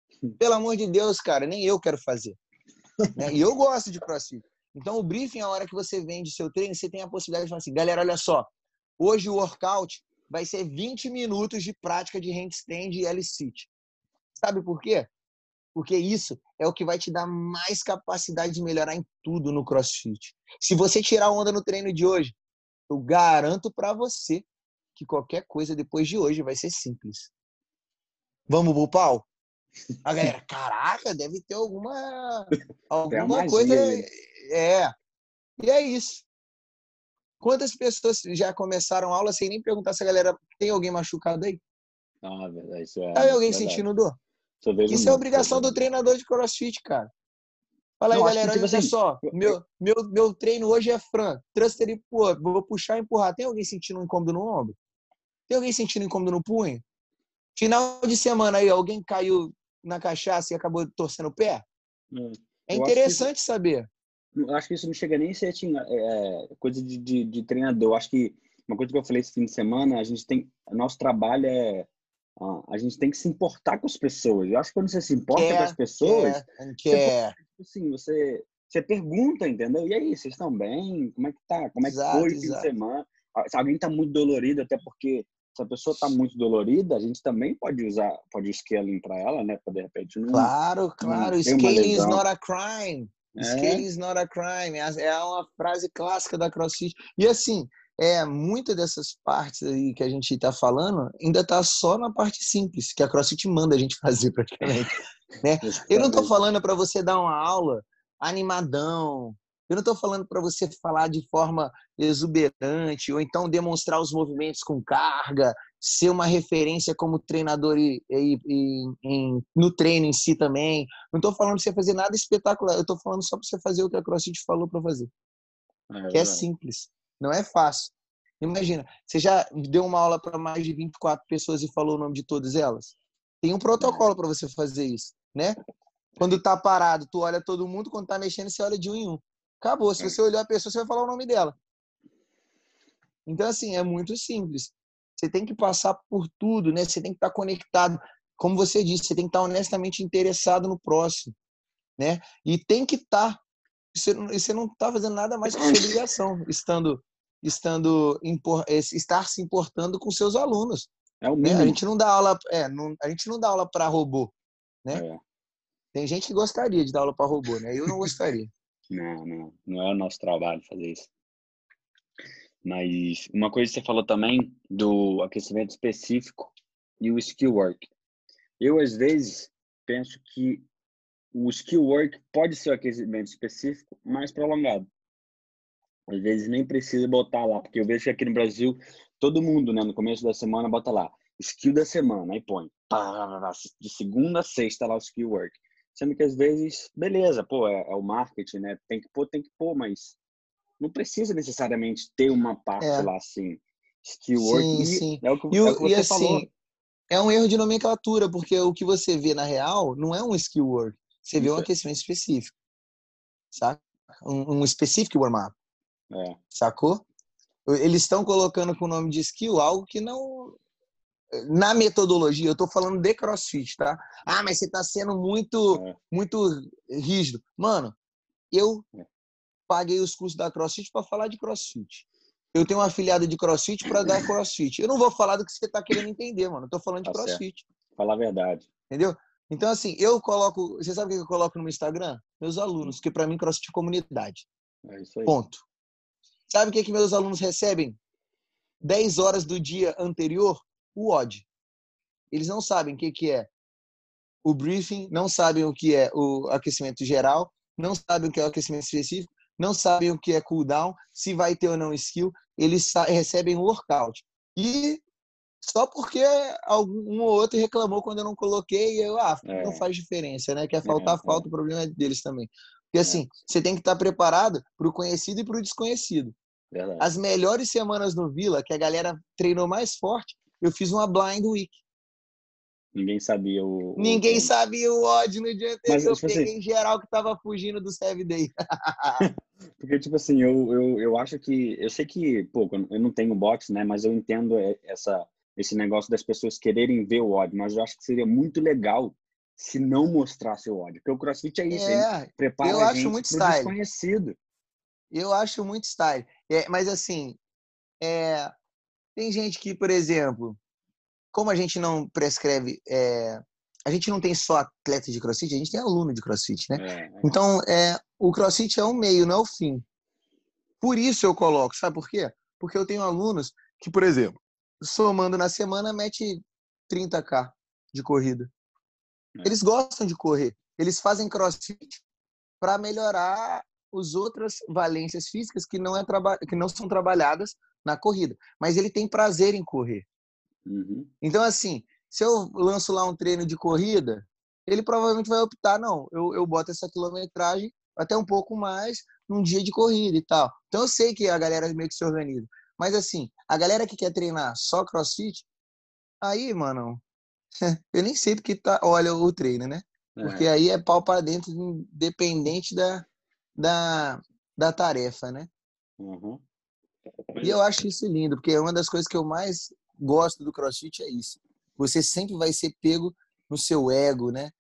[SPEAKER 2] <laughs> Pelo amor de Deus, cara, nem eu quero fazer. <laughs> né? E eu gosto de crossfit. Então, o briefing, a hora que você vende seu treino, você tem a possibilidade de falar assim, galera, olha só, hoje o workout vai ser 20 minutos de prática de handstand e L-sit. Sabe por quê? Porque isso é o que vai te dar mais capacidade de melhorar em tudo no crossfit. Se você tirar onda no treino de hoje, eu garanto para você que qualquer coisa depois de hoje vai ser simples. Vamos pro pau? A galera, <laughs> caraca, deve ter alguma <laughs> alguma
[SPEAKER 1] magia
[SPEAKER 2] coisa.
[SPEAKER 1] ali.
[SPEAKER 2] É. E é isso. Quantas pessoas já começaram a aula sem nem perguntar se a galera tem alguém machucado aí?
[SPEAKER 1] Ah, verdade. Isso é.
[SPEAKER 2] Tá alguém
[SPEAKER 1] verdade.
[SPEAKER 2] sentindo dor?
[SPEAKER 1] Isso
[SPEAKER 2] Isso é obrigação
[SPEAKER 1] eu
[SPEAKER 2] do treinador de crossfit, cara. Fala aí,
[SPEAKER 1] Não,
[SPEAKER 2] galera,
[SPEAKER 1] tipo
[SPEAKER 2] olha
[SPEAKER 1] assim,
[SPEAKER 2] só.
[SPEAKER 1] eu-
[SPEAKER 2] Meu, meu, meu treino hoje é Fran. Thruster e pô, vou puxar e empurrar. Tem alguém sentindo um incômodo no ombro? Tem alguém sentindo incômodo no punho? Final de semana aí, alguém caiu na cachaça e acabou torcendo o pé?
[SPEAKER 1] muito.
[SPEAKER 2] É
[SPEAKER 1] Eu que
[SPEAKER 2] interessante saber.
[SPEAKER 1] Eu acho que isso não chega nem a ser assim, é, coisa de, de, de treinador. Eu acho que uma coisa que eu falei esse fim de semana, a gente tem. Nosso trabalho é a gente tem que se importar com as pessoas. Eu acho que quando você se importa com as pessoas,
[SPEAKER 2] quer,
[SPEAKER 1] você, tipo assim, você, você pergunta, entendeu? E aí, vocês estão bem? Como é que tá? Como é que exato, foi o fim de semana? Se alguém está muito dolorido, até porque se a pessoa está muito dolorida, a gente também pode usar, pode scaling para ela, né? Para de repente não.
[SPEAKER 2] Claro, claro. Scaling is not a crime. É. Scaling is not a crime. É, é uma frase clássica da CrossFit. E assim, é muita dessas partes aí que a gente está falando ainda está só na parte simples que a CrossFit manda a gente <laughs> fazer praticamente. né? Eu não estou falando para você dar uma aula animadão. Eu não estou falando para você falar de forma exuberante ou então demonstrar os movimentos com carga, ser uma referência como treinador e, e, e, no treino em si também. Não estou falando para você fazer nada espetacular. Eu estou falando só para você fazer o que a CrossFit falou para fazer. É, que é simples. Não é fácil. Imagina, você já deu uma aula para mais de 24 pessoas e falou o nome de todas elas? Tem um protocolo para você fazer isso, né? Quando tá parado, tu olha todo mundo, quando tá mexendo, você olha de um em um. Acabou. Se é. você olhou a pessoa, você vai falar o nome dela. Então, assim, é muito simples. Você tem que passar por tudo, né? Você tem que estar tá conectado. Como você disse, você tem que estar tá honestamente interessado no próximo, né? E tem que estar tá você não está fazendo nada mais que sua obrigação, estando, estando estar se importando com seus alunos.
[SPEAKER 1] É o mínimo.
[SPEAKER 2] Né? A gente não dá aula, é, não, a gente não dá aula para robô, né? É. Tem gente que gostaria de dar aula para robô, né? Eu não gostaria. <laughs>
[SPEAKER 1] não, não, não é o nosso trabalho fazer isso. Mas uma coisa que você falou também do aquecimento específico e o skill work. Eu às vezes penso que o skill work pode ser o aquecimento específico mais prolongado. Às vezes nem precisa botar lá, porque eu vejo que aqui no Brasil todo mundo, né, no começo da semana bota lá skill da semana, aí põe de segunda a sexta lá o skill work. Sendo que às vezes, beleza, pô, é, é o marketing, né? Tem que pôr, tem que pôr, mas não precisa necessariamente ter uma parte é. lá assim. Skill work.
[SPEAKER 2] Sim, e sim. É o que, e, é o que você e assim, falou. É um erro de nomenclatura, porque o que você vê na real não é um skill work. Você vê um aquecimento específico, saca? Um, um específico warm-up. É. Sacou? Eles estão colocando com o nome de skill algo que não. Na metodologia, eu estou falando de crossfit, tá? Ah, mas você está sendo muito, é. muito rígido. Mano, eu é. paguei os cursos da crossfit para falar de crossfit. Eu tenho uma afiliada de crossfit para dar crossfit. Eu não vou falar do que você está querendo entender, mano. Eu tô falando de tá crossfit.
[SPEAKER 1] Falar a verdade.
[SPEAKER 2] Entendeu? Então, assim, eu coloco. Você sabe o que eu coloco no meu Instagram? Meus alunos, que para mim crossfit é comunidade.
[SPEAKER 1] É isso aí.
[SPEAKER 2] Ponto. Sabe o que, que meus alunos recebem? 10 horas do dia anterior, o odd. Eles não sabem o que, que é o briefing, não sabem o que é o aquecimento geral, não sabem o que é o aquecimento específico, não sabem o que é cooldown, se vai ter ou não skill, eles recebem o workout. E só porque algum ou outro reclamou quando eu não coloquei, eu, ah, é. não faz diferença, né? Quer faltar, é, falta, é. o problema é deles também. Porque assim, é. você tem que estar preparado para o conhecido e para o desconhecido. Verdade. As melhores semanas no Vila, que a galera treinou mais forte, eu fiz uma blind week.
[SPEAKER 1] Ninguém sabia o.
[SPEAKER 2] Ninguém o... sabia o odd no dia anterior. Mas, eu tipo peguei assim... em geral que tava fugindo do Save Day. <laughs> <laughs>
[SPEAKER 1] Porque, tipo assim, eu, eu, eu acho que. Eu sei que, pô, eu não tenho box, né? Mas eu entendo essa, esse negócio das pessoas quererem ver o ódio, mas eu acho que seria muito legal se não mostrasse o ódio, porque o CrossFit é isso, é, prepara eu a acho muito style. desconhecido.
[SPEAKER 2] Eu acho muito style. É, mas assim, é, tem gente que, por exemplo, como a gente não prescreve, é, a gente não tem só atleta de CrossFit, a gente tem aluno de CrossFit, né? É, é. Então, é, o CrossFit é um meio, não é o fim. Por isso eu coloco, sabe por quê? Porque eu tenho alunos que, por exemplo, somando na semana, mete 30k de corrida. É. Eles gostam de correr. Eles fazem crossfit para melhorar as outras valências físicas que não, é que não são trabalhadas na corrida. Mas ele tem prazer em correr. Uhum. Então, assim, se eu lanço lá um treino de corrida, ele provavelmente vai optar, não, eu, eu boto essa quilometragem até um pouco mais num dia de corrida e tal. Então eu sei que a galera meio que se organiza. Mas assim, a galera que quer treinar só crossfit, aí, mano, <laughs> eu nem sei porque tá, olha o treino, né? Porque é. aí é pau para dentro, independente da, da, da tarefa, né? Uhum. E eu acho isso lindo, porque uma das coisas que eu mais gosto do crossfit é isso. você sempre vai ser pego no seu ego, né?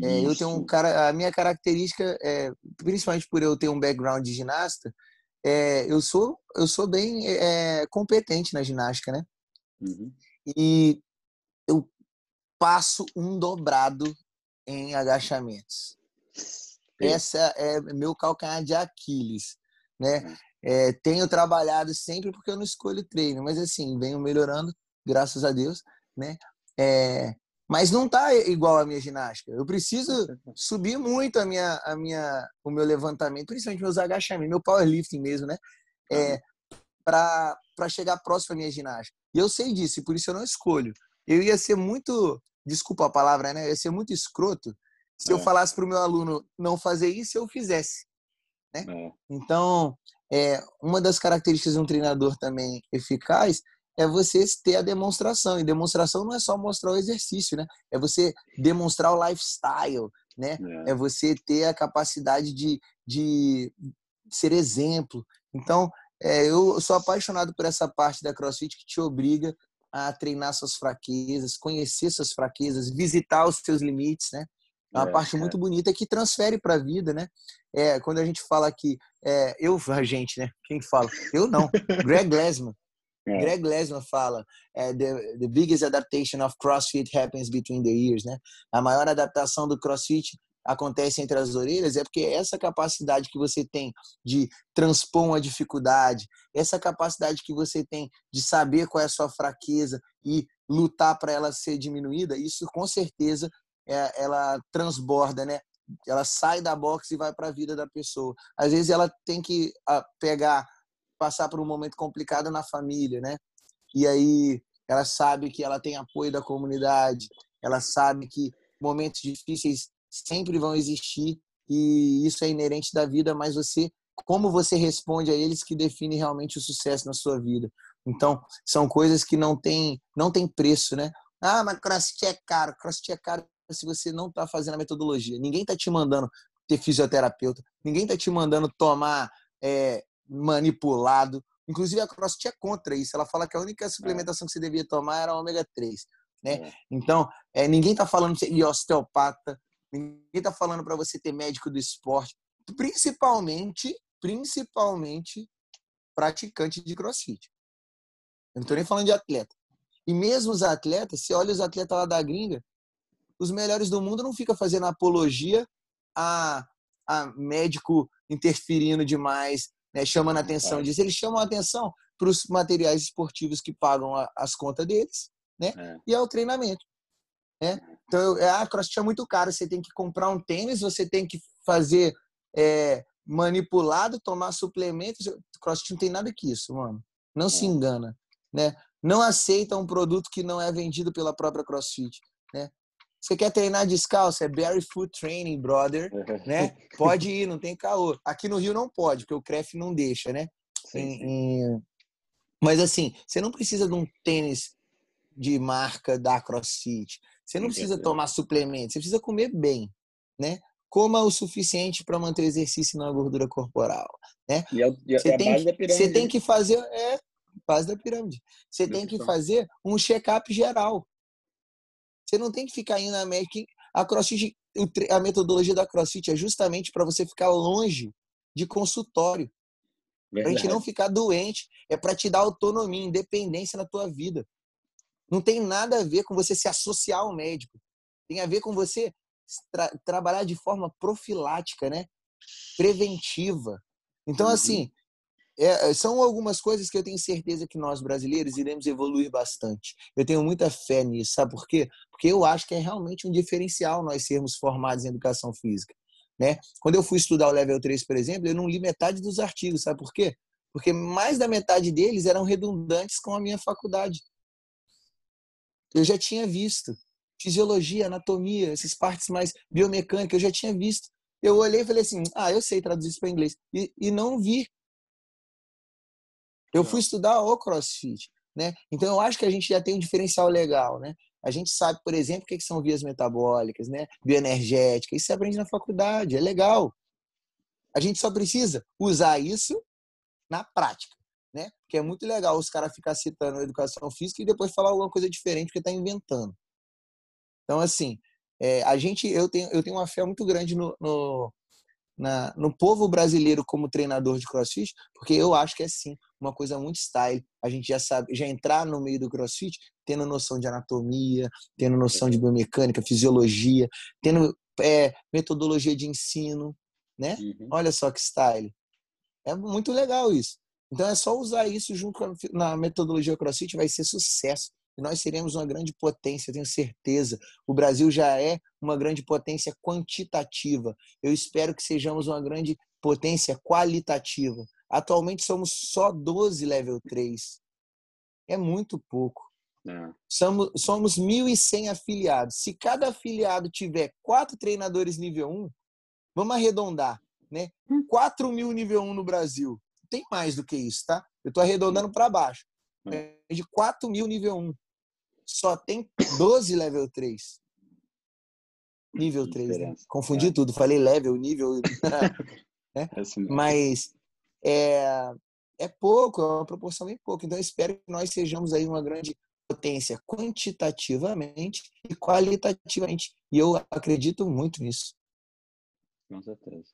[SPEAKER 2] É, eu tenho um cara, a minha característica, é, principalmente por eu ter um background de ginasta, é, eu sou eu sou bem é, competente na ginástica, né? Uhum. E eu passo um dobrado em agachamentos. Essa é meu calcanhar de Aquiles, né? É, tenho trabalhado sempre porque eu não escolho treino, mas assim, venho melhorando, graças a Deus, né? É, mas não tá igual a minha ginástica. Eu preciso <laughs> subir muito a minha, a minha, o meu levantamento, principalmente meus agachamentos, meu powerlifting mesmo, né? É, para chegar próximo à minha ginástica. E eu sei disso, e por isso eu não escolho. Eu ia ser muito, desculpa a palavra, né? Eu ia ser muito escroto se é. eu falasse para o meu aluno não fazer isso, eu fizesse. Né? É. Então, é, uma das características de um treinador também eficaz é você ter a demonstração. E demonstração não é só mostrar o exercício, né? É você demonstrar o lifestyle, né? É, é você ter a capacidade de, de ser exemplo. Então, é, eu sou apaixonado por essa parte da CrossFit que te obriga a treinar suas fraquezas, conhecer suas fraquezas, visitar os seus limites, né? É uma é, parte muito bonita que transfere para a vida, né? É, quando a gente fala que é, eu, <laughs> a gente, né? Quem fala? Eu não. Greg Glassman. É. Greg Glassman fala é, the, the biggest adaptation of CrossFit happens between the ears, né? A maior adaptação do CrossFit acontece entre as orelhas é porque essa capacidade que você tem de transpor uma dificuldade, essa capacidade que você tem de saber qual é a sua fraqueza e lutar para ela ser diminuída, isso com certeza é, ela transborda, né? Ela sai da boxe e vai para a vida da pessoa. Às vezes ela tem que ah, pegar, passar por um momento complicado na família, né? E aí ela sabe que ela tem apoio da comunidade, ela sabe que momentos difíceis sempre vão existir e isso é inerente da vida, mas você, como você responde a eles que define realmente o sucesso na sua vida. Então, são coisas que não tem, não tem preço, né? Ah, mas crossfit é caro. Crossfit é caro se você não está fazendo a metodologia. Ninguém está te mandando ter fisioterapeuta, ninguém está te mandando tomar é, manipulado. Inclusive, a CrossFit é contra isso. Ela fala que a única suplementação que você devia tomar era ômega 3. Né? É. Então, é, ninguém está falando de osteopata, ninguém está falando para você ter médico do esporte, principalmente, principalmente praticante de crossfit. Eu não estou nem falando de atleta. E mesmo os atletas, você olha os atletas lá da gringa, os melhores do mundo não fica fazendo apologia a, a médico interferindo demais, né, chamando a atenção disso. Eles chamam a atenção para os materiais esportivos que pagam a, as contas deles, né? É. E ao treinamento. Né? Então, é, a crossfit é muito caro. Você tem que comprar um tênis, você tem que fazer é, manipulado, tomar suplementos. Crossfit não tem nada que isso, mano. Não é. se engana, né? Não aceita um produto que não é vendido pela própria CrossFit, né? Você quer treinar descalço? É barefoot training, brother, <laughs> né? Pode ir, não tem caô. Aqui no Rio não pode, porque o CREF não deixa, né? Sim, sim. Mas assim, você não precisa de um tênis de marca da CrossFit. Você não precisa tomar suplementos, você precisa comer bem, né? Coma o suficiente para manter o exercício na gordura corporal, né?
[SPEAKER 1] E, a, é e a, você,
[SPEAKER 2] tem, você tem
[SPEAKER 1] né?
[SPEAKER 2] que fazer é base da pirâmide. Você tem que fazer um check-up geral. Você não tem que ficar indo na médica. A CrossFit, a metodologia da CrossFit é justamente para você ficar longe de consultório. Para a gente não ficar doente. É para te dar autonomia, independência na tua vida. Não tem nada a ver com você se associar ao médico. Tem a ver com você tra trabalhar de forma profilática, né? Preventiva. Então, assim, é, é, são algumas coisas que eu tenho certeza que nós brasileiros iremos evoluir bastante. Eu tenho muita fé nisso, sabe por quê? Porque eu acho que é realmente um diferencial nós sermos formados em educação física. Né? Quando eu fui estudar o Level 3, por exemplo, eu não li metade dos artigos, sabe por quê? Porque mais da metade deles eram redundantes com a minha faculdade. Eu já tinha visto fisiologia, anatomia, essas partes mais biomecânicas, eu já tinha visto. Eu olhei e falei assim: ah, eu sei traduzir isso para inglês. E, e não vi eu fui estudar o CrossFit, né? Então eu acho que a gente já tem um diferencial legal, né? A gente sabe, por exemplo, o que são vias metabólicas, né? Bioenergética, isso você aprende na faculdade, é legal. A gente só precisa usar isso na prática. Né? Que é muito legal os caras ficar citando a educação física e depois falar alguma coisa diferente porque está inventando. Então, assim, é, a gente, eu tenho, eu tenho uma fé muito grande no, no, na, no povo brasileiro como treinador de crossfit, porque eu acho que é sim uma coisa muito style. A gente já sabe, já entrar no meio do crossfit tendo noção de anatomia, tendo noção de biomecânica, fisiologia, tendo é, metodologia de ensino, né? Uhum. Olha só que style. É muito legal isso. Então é só usar isso junto na metodologia CrossFit, vai ser sucesso. E nós seremos uma grande potência, tenho certeza. O Brasil já é uma grande potência quantitativa. Eu espero que sejamos uma grande potência qualitativa. Atualmente somos só 12 level 3. É muito pouco. É. Somos, somos 1.100 afiliados. Se cada afiliado tiver quatro treinadores nível 1, vamos arredondar, né? 4 hum. mil nível 1 no Brasil. Tem mais do que isso, tá? Eu estou arredondando para baixo. É. é de 4 mil nível 1. Só tem 12 level 3. Nível 3. Né? Confundi é. tudo. Falei level, nível. <laughs> né? É Mas é, é pouco, é uma proporção bem pouco. Então, espero que nós sejamos aí uma grande potência quantitativamente e qualitativamente. E eu acredito muito nisso.
[SPEAKER 1] Com certeza.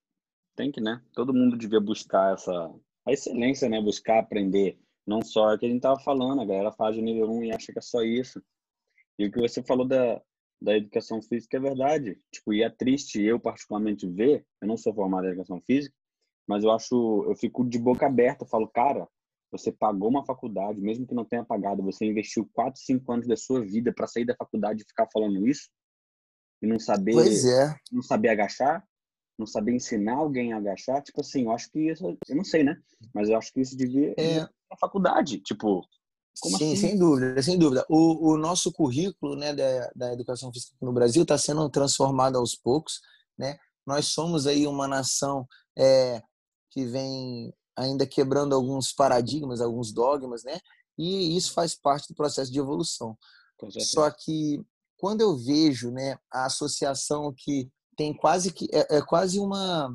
[SPEAKER 1] Tem que, né? Todo mundo devia buscar essa a excelência, né? Buscar aprender. Não só é que a gente tava falando, a galera faz o nível 1 e acha que é só isso. E o que você falou da, da educação física é verdade. Tipo, e é triste eu particularmente ver, eu não sou formado em educação física, mas eu acho, eu fico de boca aberta, eu falo, cara, você pagou uma faculdade, mesmo que não tenha pagado, você investiu 4, 5 anos da sua vida para sair da faculdade e ficar falando isso e não saber,
[SPEAKER 2] é.
[SPEAKER 1] não saber agachar, não saber ensinar alguém a agachar, tipo assim, eu acho que isso, eu não sei, né? Mas eu acho que isso devia é. na faculdade, tipo,
[SPEAKER 2] Sim, assim? sem dúvida, sem dúvida. O, o nosso currículo né, da, da educação física no Brasil está sendo transformado aos poucos. Né? Nós somos aí uma nação é, que vem ainda quebrando alguns paradigmas, alguns dogmas, né? E isso faz parte do processo de evolução. Só que quando eu vejo, né, a associação que tem quase que é, é quase uma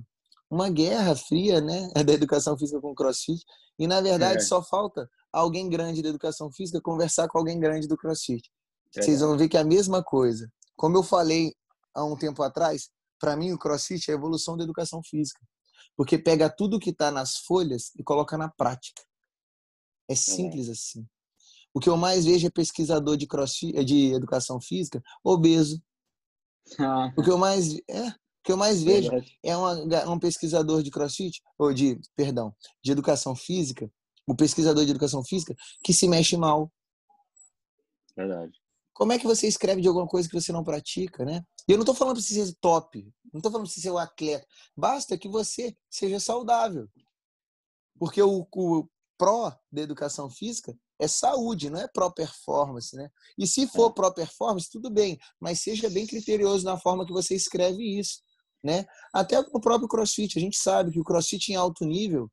[SPEAKER 2] uma guerra fria, né, <laughs> da educação física com o CrossFit, e na verdade é. só falta alguém grande da educação física conversar com alguém grande do CrossFit. É. Vocês vão ver que é a mesma coisa. Como eu falei há um tempo atrás, para mim o CrossFit é a evolução da educação física porque pega tudo que está nas folhas e coloca na prática. É simples assim. O que eu mais vejo é pesquisador de crossfit, de educação física obeso. Ah. O que eu mais é, o que eu mais vejo Verdade. é uma, um pesquisador de crossfit ou de, perdão, de educação física, o pesquisador de educação física que se mexe mal.
[SPEAKER 1] Verdade.
[SPEAKER 2] Como é que você escreve de alguma coisa que você não pratica, né? E eu não estou falando para você ser top, não estou falando para você ser um atleta. Basta que você seja saudável. Porque o, o pró da educação física é saúde, não é pró-performance, né? E se for é. pró-performance, tudo bem, mas seja bem criterioso na forma que você escreve isso, né? Até o próprio CrossFit, a gente sabe que o CrossFit em alto nível,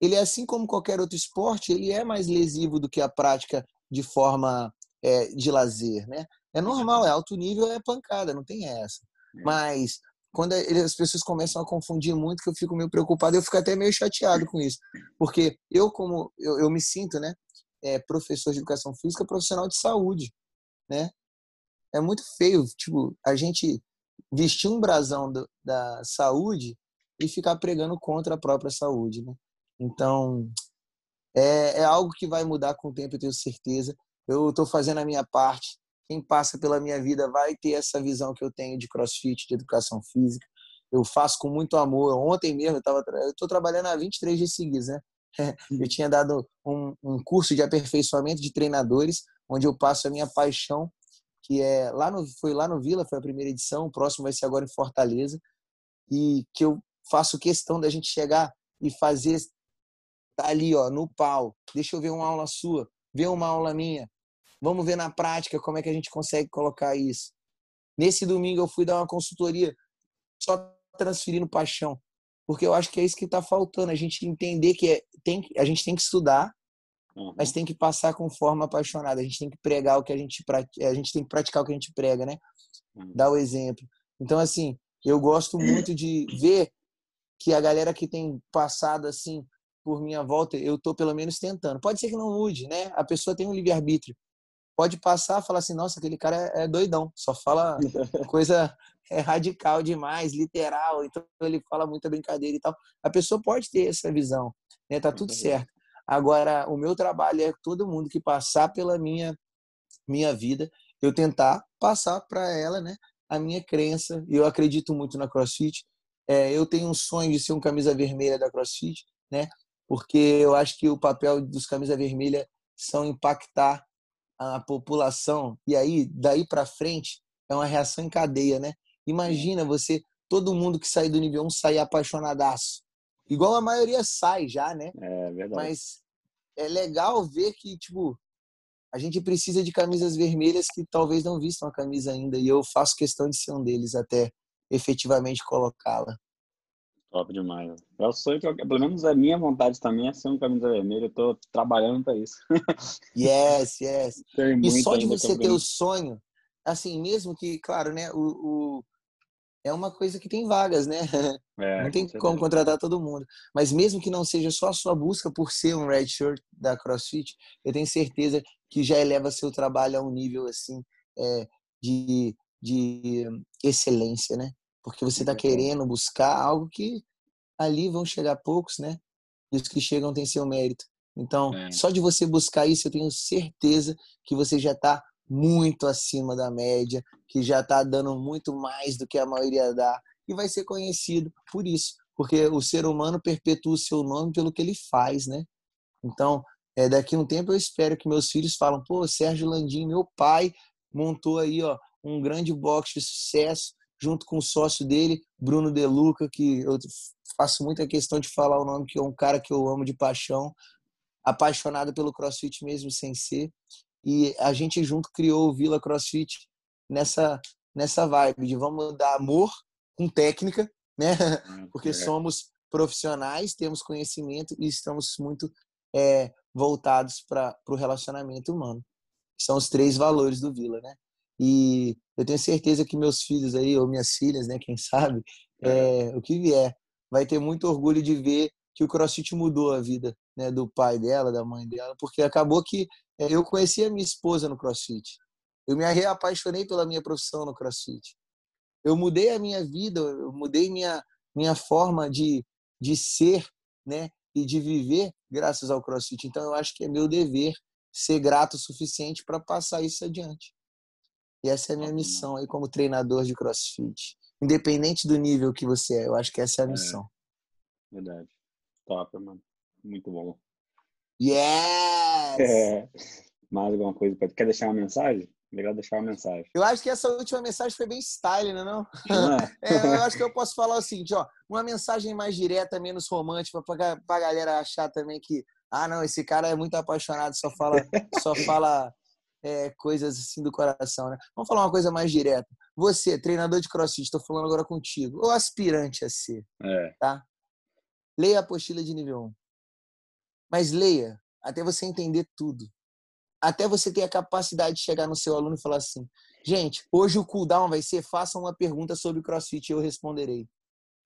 [SPEAKER 2] ele é assim como qualquer outro esporte, ele é mais lesivo do que a prática de forma é, de lazer, né? É normal, é alto nível, é pancada, não tem essa. É. Mas quando as pessoas começam a confundir muito, que eu fico meio preocupado, eu fico até meio chateado com isso. Porque eu, como eu, eu me sinto, né, é, professor de educação física, profissional de saúde, né? É muito feio, tipo, a gente vestir um brasão do, da saúde e ficar pregando contra a própria saúde, né? Então, é, é algo que vai mudar com o tempo, eu tenho certeza eu estou fazendo a minha parte. Quem passa pela minha vida vai ter essa visão que eu tenho de crossfit, de educação física. Eu faço com muito amor. Ontem mesmo eu estava, eu estou trabalhando há 23 dias seguidos, né? <laughs> Eu tinha dado um, um curso de aperfeiçoamento de treinadores, onde eu passo a minha paixão, que é lá no, foi lá no Vila, foi a primeira edição. O próximo vai ser agora em Fortaleza, e que eu faço questão da gente chegar e fazer tá ali, ó, no pau. Deixa eu ver uma aula sua, ver uma aula minha. Vamos ver na prática como é que a gente consegue colocar isso. Nesse domingo eu fui dar uma consultoria só transferindo paixão, porque eu acho que é isso que está faltando, a gente entender que é, tem, a gente tem que estudar, uhum. mas tem que passar com forma apaixonada, a gente tem que pregar o que a gente a gente tem que praticar o que a gente prega, né? Uhum. Dar o exemplo. Então assim, eu gosto muito de ver que a galera que tem passado assim por minha volta, eu estou pelo menos tentando. Pode ser que não mude, né? A pessoa tem um livre-arbítrio. Pode passar falar assim, nossa, aquele cara é, é doidão, só fala <laughs> coisa é radical demais, literal, então ele fala muita brincadeira e tal. A pessoa pode ter essa visão, né? Tá tudo certo. Agora, o meu trabalho é todo mundo que passar pela minha minha vida, eu tentar passar para ela, né, a minha crença. Eu acredito muito na CrossFit. É, eu tenho um sonho de ser um camisa vermelha da CrossFit, né? Porque eu acho que o papel dos camisa vermelha são impactar a população e aí daí para frente é uma reação em cadeia, né? Imagina você todo mundo que sair do nível 1 sair apaixonadaço. Igual a maioria sai já, né?
[SPEAKER 1] É verdade.
[SPEAKER 2] Mas é legal ver que tipo a gente precisa de camisas vermelhas que talvez não vistam a camisa ainda e eu faço questão de ser um deles até efetivamente colocá-la.
[SPEAKER 1] Top demais. É o sonho que eu, pelo menos a minha vontade também é ser um camisa vermelha. Eu tô trabalhando para isso. <laughs>
[SPEAKER 2] Yes, yes. e só de você ter o sonho, assim, mesmo que, claro, né, o, o, é uma coisa que tem vagas, né? <laughs> É, não tem com como contratar todo mundo. Mas mesmo que não seja só a sua busca por ser um red shirt da CrossFit, eu tenho certeza que já eleva seu trabalho a um nível assim é, de, de excelência, né? porque você está querendo buscar algo que ali vão chegar poucos, né? E os que chegam têm seu mérito. Então, é. só de você buscar isso, eu tenho certeza que você já está muito acima da média, que já está dando muito mais do que a maioria dá e vai ser conhecido por isso, porque o ser humano perpetua o seu nome pelo que ele faz, né? Então, é, daqui a um tempo eu espero que meus filhos falam, pô, Sérgio Landim, meu pai montou aí, ó, um grande box de sucesso, junto com o sócio dele, Bruno De Luca, que eu faço muita questão de falar o nome, que é um cara que eu amo de paixão, apaixonado pelo CrossFit mesmo sem ser. E a gente junto criou o Vila CrossFit nessa nessa vibe de vamos dar amor com técnica, né? Hum, Porque somos profissionais, temos conhecimento e estamos muito é, voltados para o relacionamento humano. São os três valores do Vila, né? E eu tenho certeza que meus filhos aí, ou minhas filhas, né, quem sabe, é, o que vier, vai ter muito orgulho de ver que o CrossFit mudou a vida né, do pai dela, da mãe dela, porque acabou que eu conheci a minha esposa no CrossFit. Eu me reapaixonei pela minha profissão no CrossFit. Eu mudei a minha vida, eu mudei minha, minha forma de, de ser né, e de viver graças ao CrossFit. Então, eu acho que é meu dever ser grato o suficiente para passar isso adiante. E essa é a minha missão aí como treinador de crossfit. Independente do nível que você é, eu acho que essa é a é. missão.
[SPEAKER 1] É, verdade. Top, mano. Muito bom.
[SPEAKER 2] Yes! É.
[SPEAKER 1] Mais alguma coisa? Quer deixar uma mensagem? Legal deixar uma mensagem.
[SPEAKER 2] Eu acho que essa última mensagem foi bem style, né, não? não é? <laughs> é, eu acho que eu posso falar o seguinte, ó, uma mensagem mais direta, menos romântica, para a galera achar também que, ah, não, esse cara é muito apaixonado, só fala, <laughs> só fala é, coisas assim do coração, né? Vamos falar uma coisa mais direta. Você, treinador de crossfit, estou falando agora contigo, ou aspirante a ser,
[SPEAKER 1] é.
[SPEAKER 2] tá? Leia a apostila de nível 1. Mas leia até você entender tudo. Até você ter a capacidade de chegar no seu aluno e falar assim: gente, hoje o cooldown vai ser: faça uma pergunta sobre crossfit e eu responderei.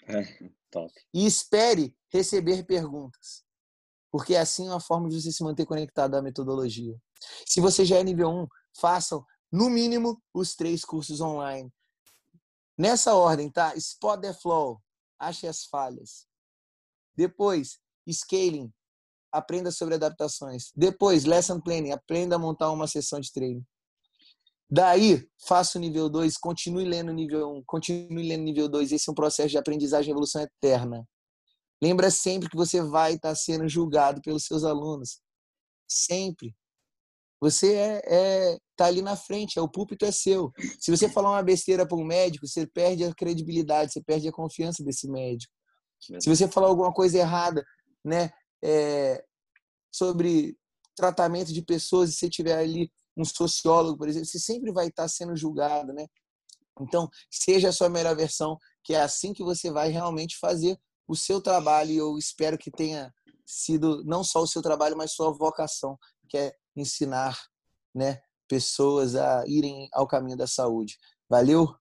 [SPEAKER 1] É, top.
[SPEAKER 2] E espere receber perguntas. Porque é assim uma forma de você se manter conectado à metodologia. Se você já é nível 1, façam no mínimo os três cursos online. Nessa ordem, tá? Spot the flow, ache as falhas. Depois, scaling, aprenda sobre adaptações. Depois, lesson planning, aprenda a montar uma sessão de treino. Daí, faça o nível 2, continue lendo nível 1, um, continue lendo nível 2. Esse é um processo de aprendizagem e evolução eterna. Lembra sempre que você vai estar sendo julgado pelos seus alunos. Sempre. Você é, é tá ali na frente, é o púlpito é seu. Se você falar uma besteira para um médico, você perde a credibilidade, você perde a confiança desse médico. Se você falar alguma coisa errada, né, é, sobre tratamento de pessoas, e você tiver ali um sociólogo, por exemplo, você sempre vai estar sendo julgado, né? Então, seja a sua melhor versão, que é assim que você vai realmente fazer o seu trabalho. E eu espero que tenha sido não só o seu trabalho, mas sua vocação, que é ensinar né, pessoas a irem ao caminho da saúde. Valeu?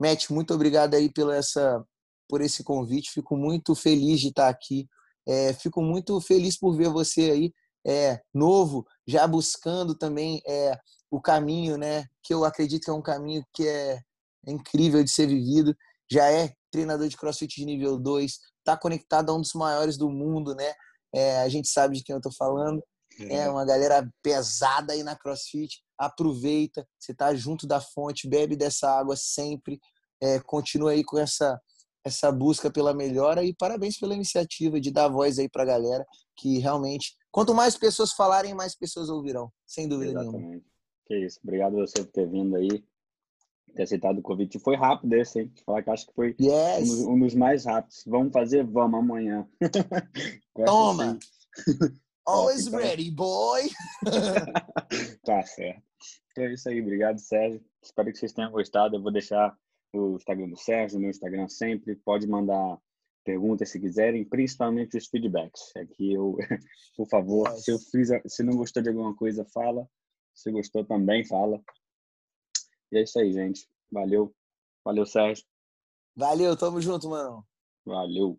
[SPEAKER 2] Matt, muito obrigado aí pela essa, por esse convite. Fico muito feliz de estar aqui É, fico muito feliz por ver você aí, é, novo, já buscando também é, o caminho, né? Que eu acredito que é um caminho que é, é incrível de ser vivido. Já é treinador de crossfit de nível 2, está conectado a um dos maiores do mundo, né? É, a gente sabe de quem eu estou falando. É uma galera pesada aí na CrossFit. Aproveita, você tá junto da fonte, bebe dessa água sempre. É, continua aí com essa essa busca pela melhora e parabéns pela iniciativa de dar voz aí para a galera que realmente quanto mais pessoas falarem mais pessoas ouvirão sem dúvida Exatamente. nenhuma
[SPEAKER 1] que isso obrigado você por ter vindo aí ter aceitado o convite foi rápido esse hein falar que acho que foi yes. um, dos, um, dos, mais rápidos vamos fazer vamos amanhã <laughs>
[SPEAKER 2] toma Always então. ready, boy! <laughs>
[SPEAKER 1] tá certo. Então é isso aí. Obrigado, Sérgio. Espero que vocês tenham gostado. Eu vou deixar o Instagram do Sérgio, o meu Instagram sempre. Pode mandar perguntas se quiserem, principalmente os feedbacks. Aqui eu, <laughs> por favor, se eu fiz, se não gostou de alguma coisa, fala. Se gostou também, fala. E é isso aí, gente. Valeu. Valeu, Sérgio.
[SPEAKER 2] Valeu, tamo junto, mano.
[SPEAKER 1] Valeu.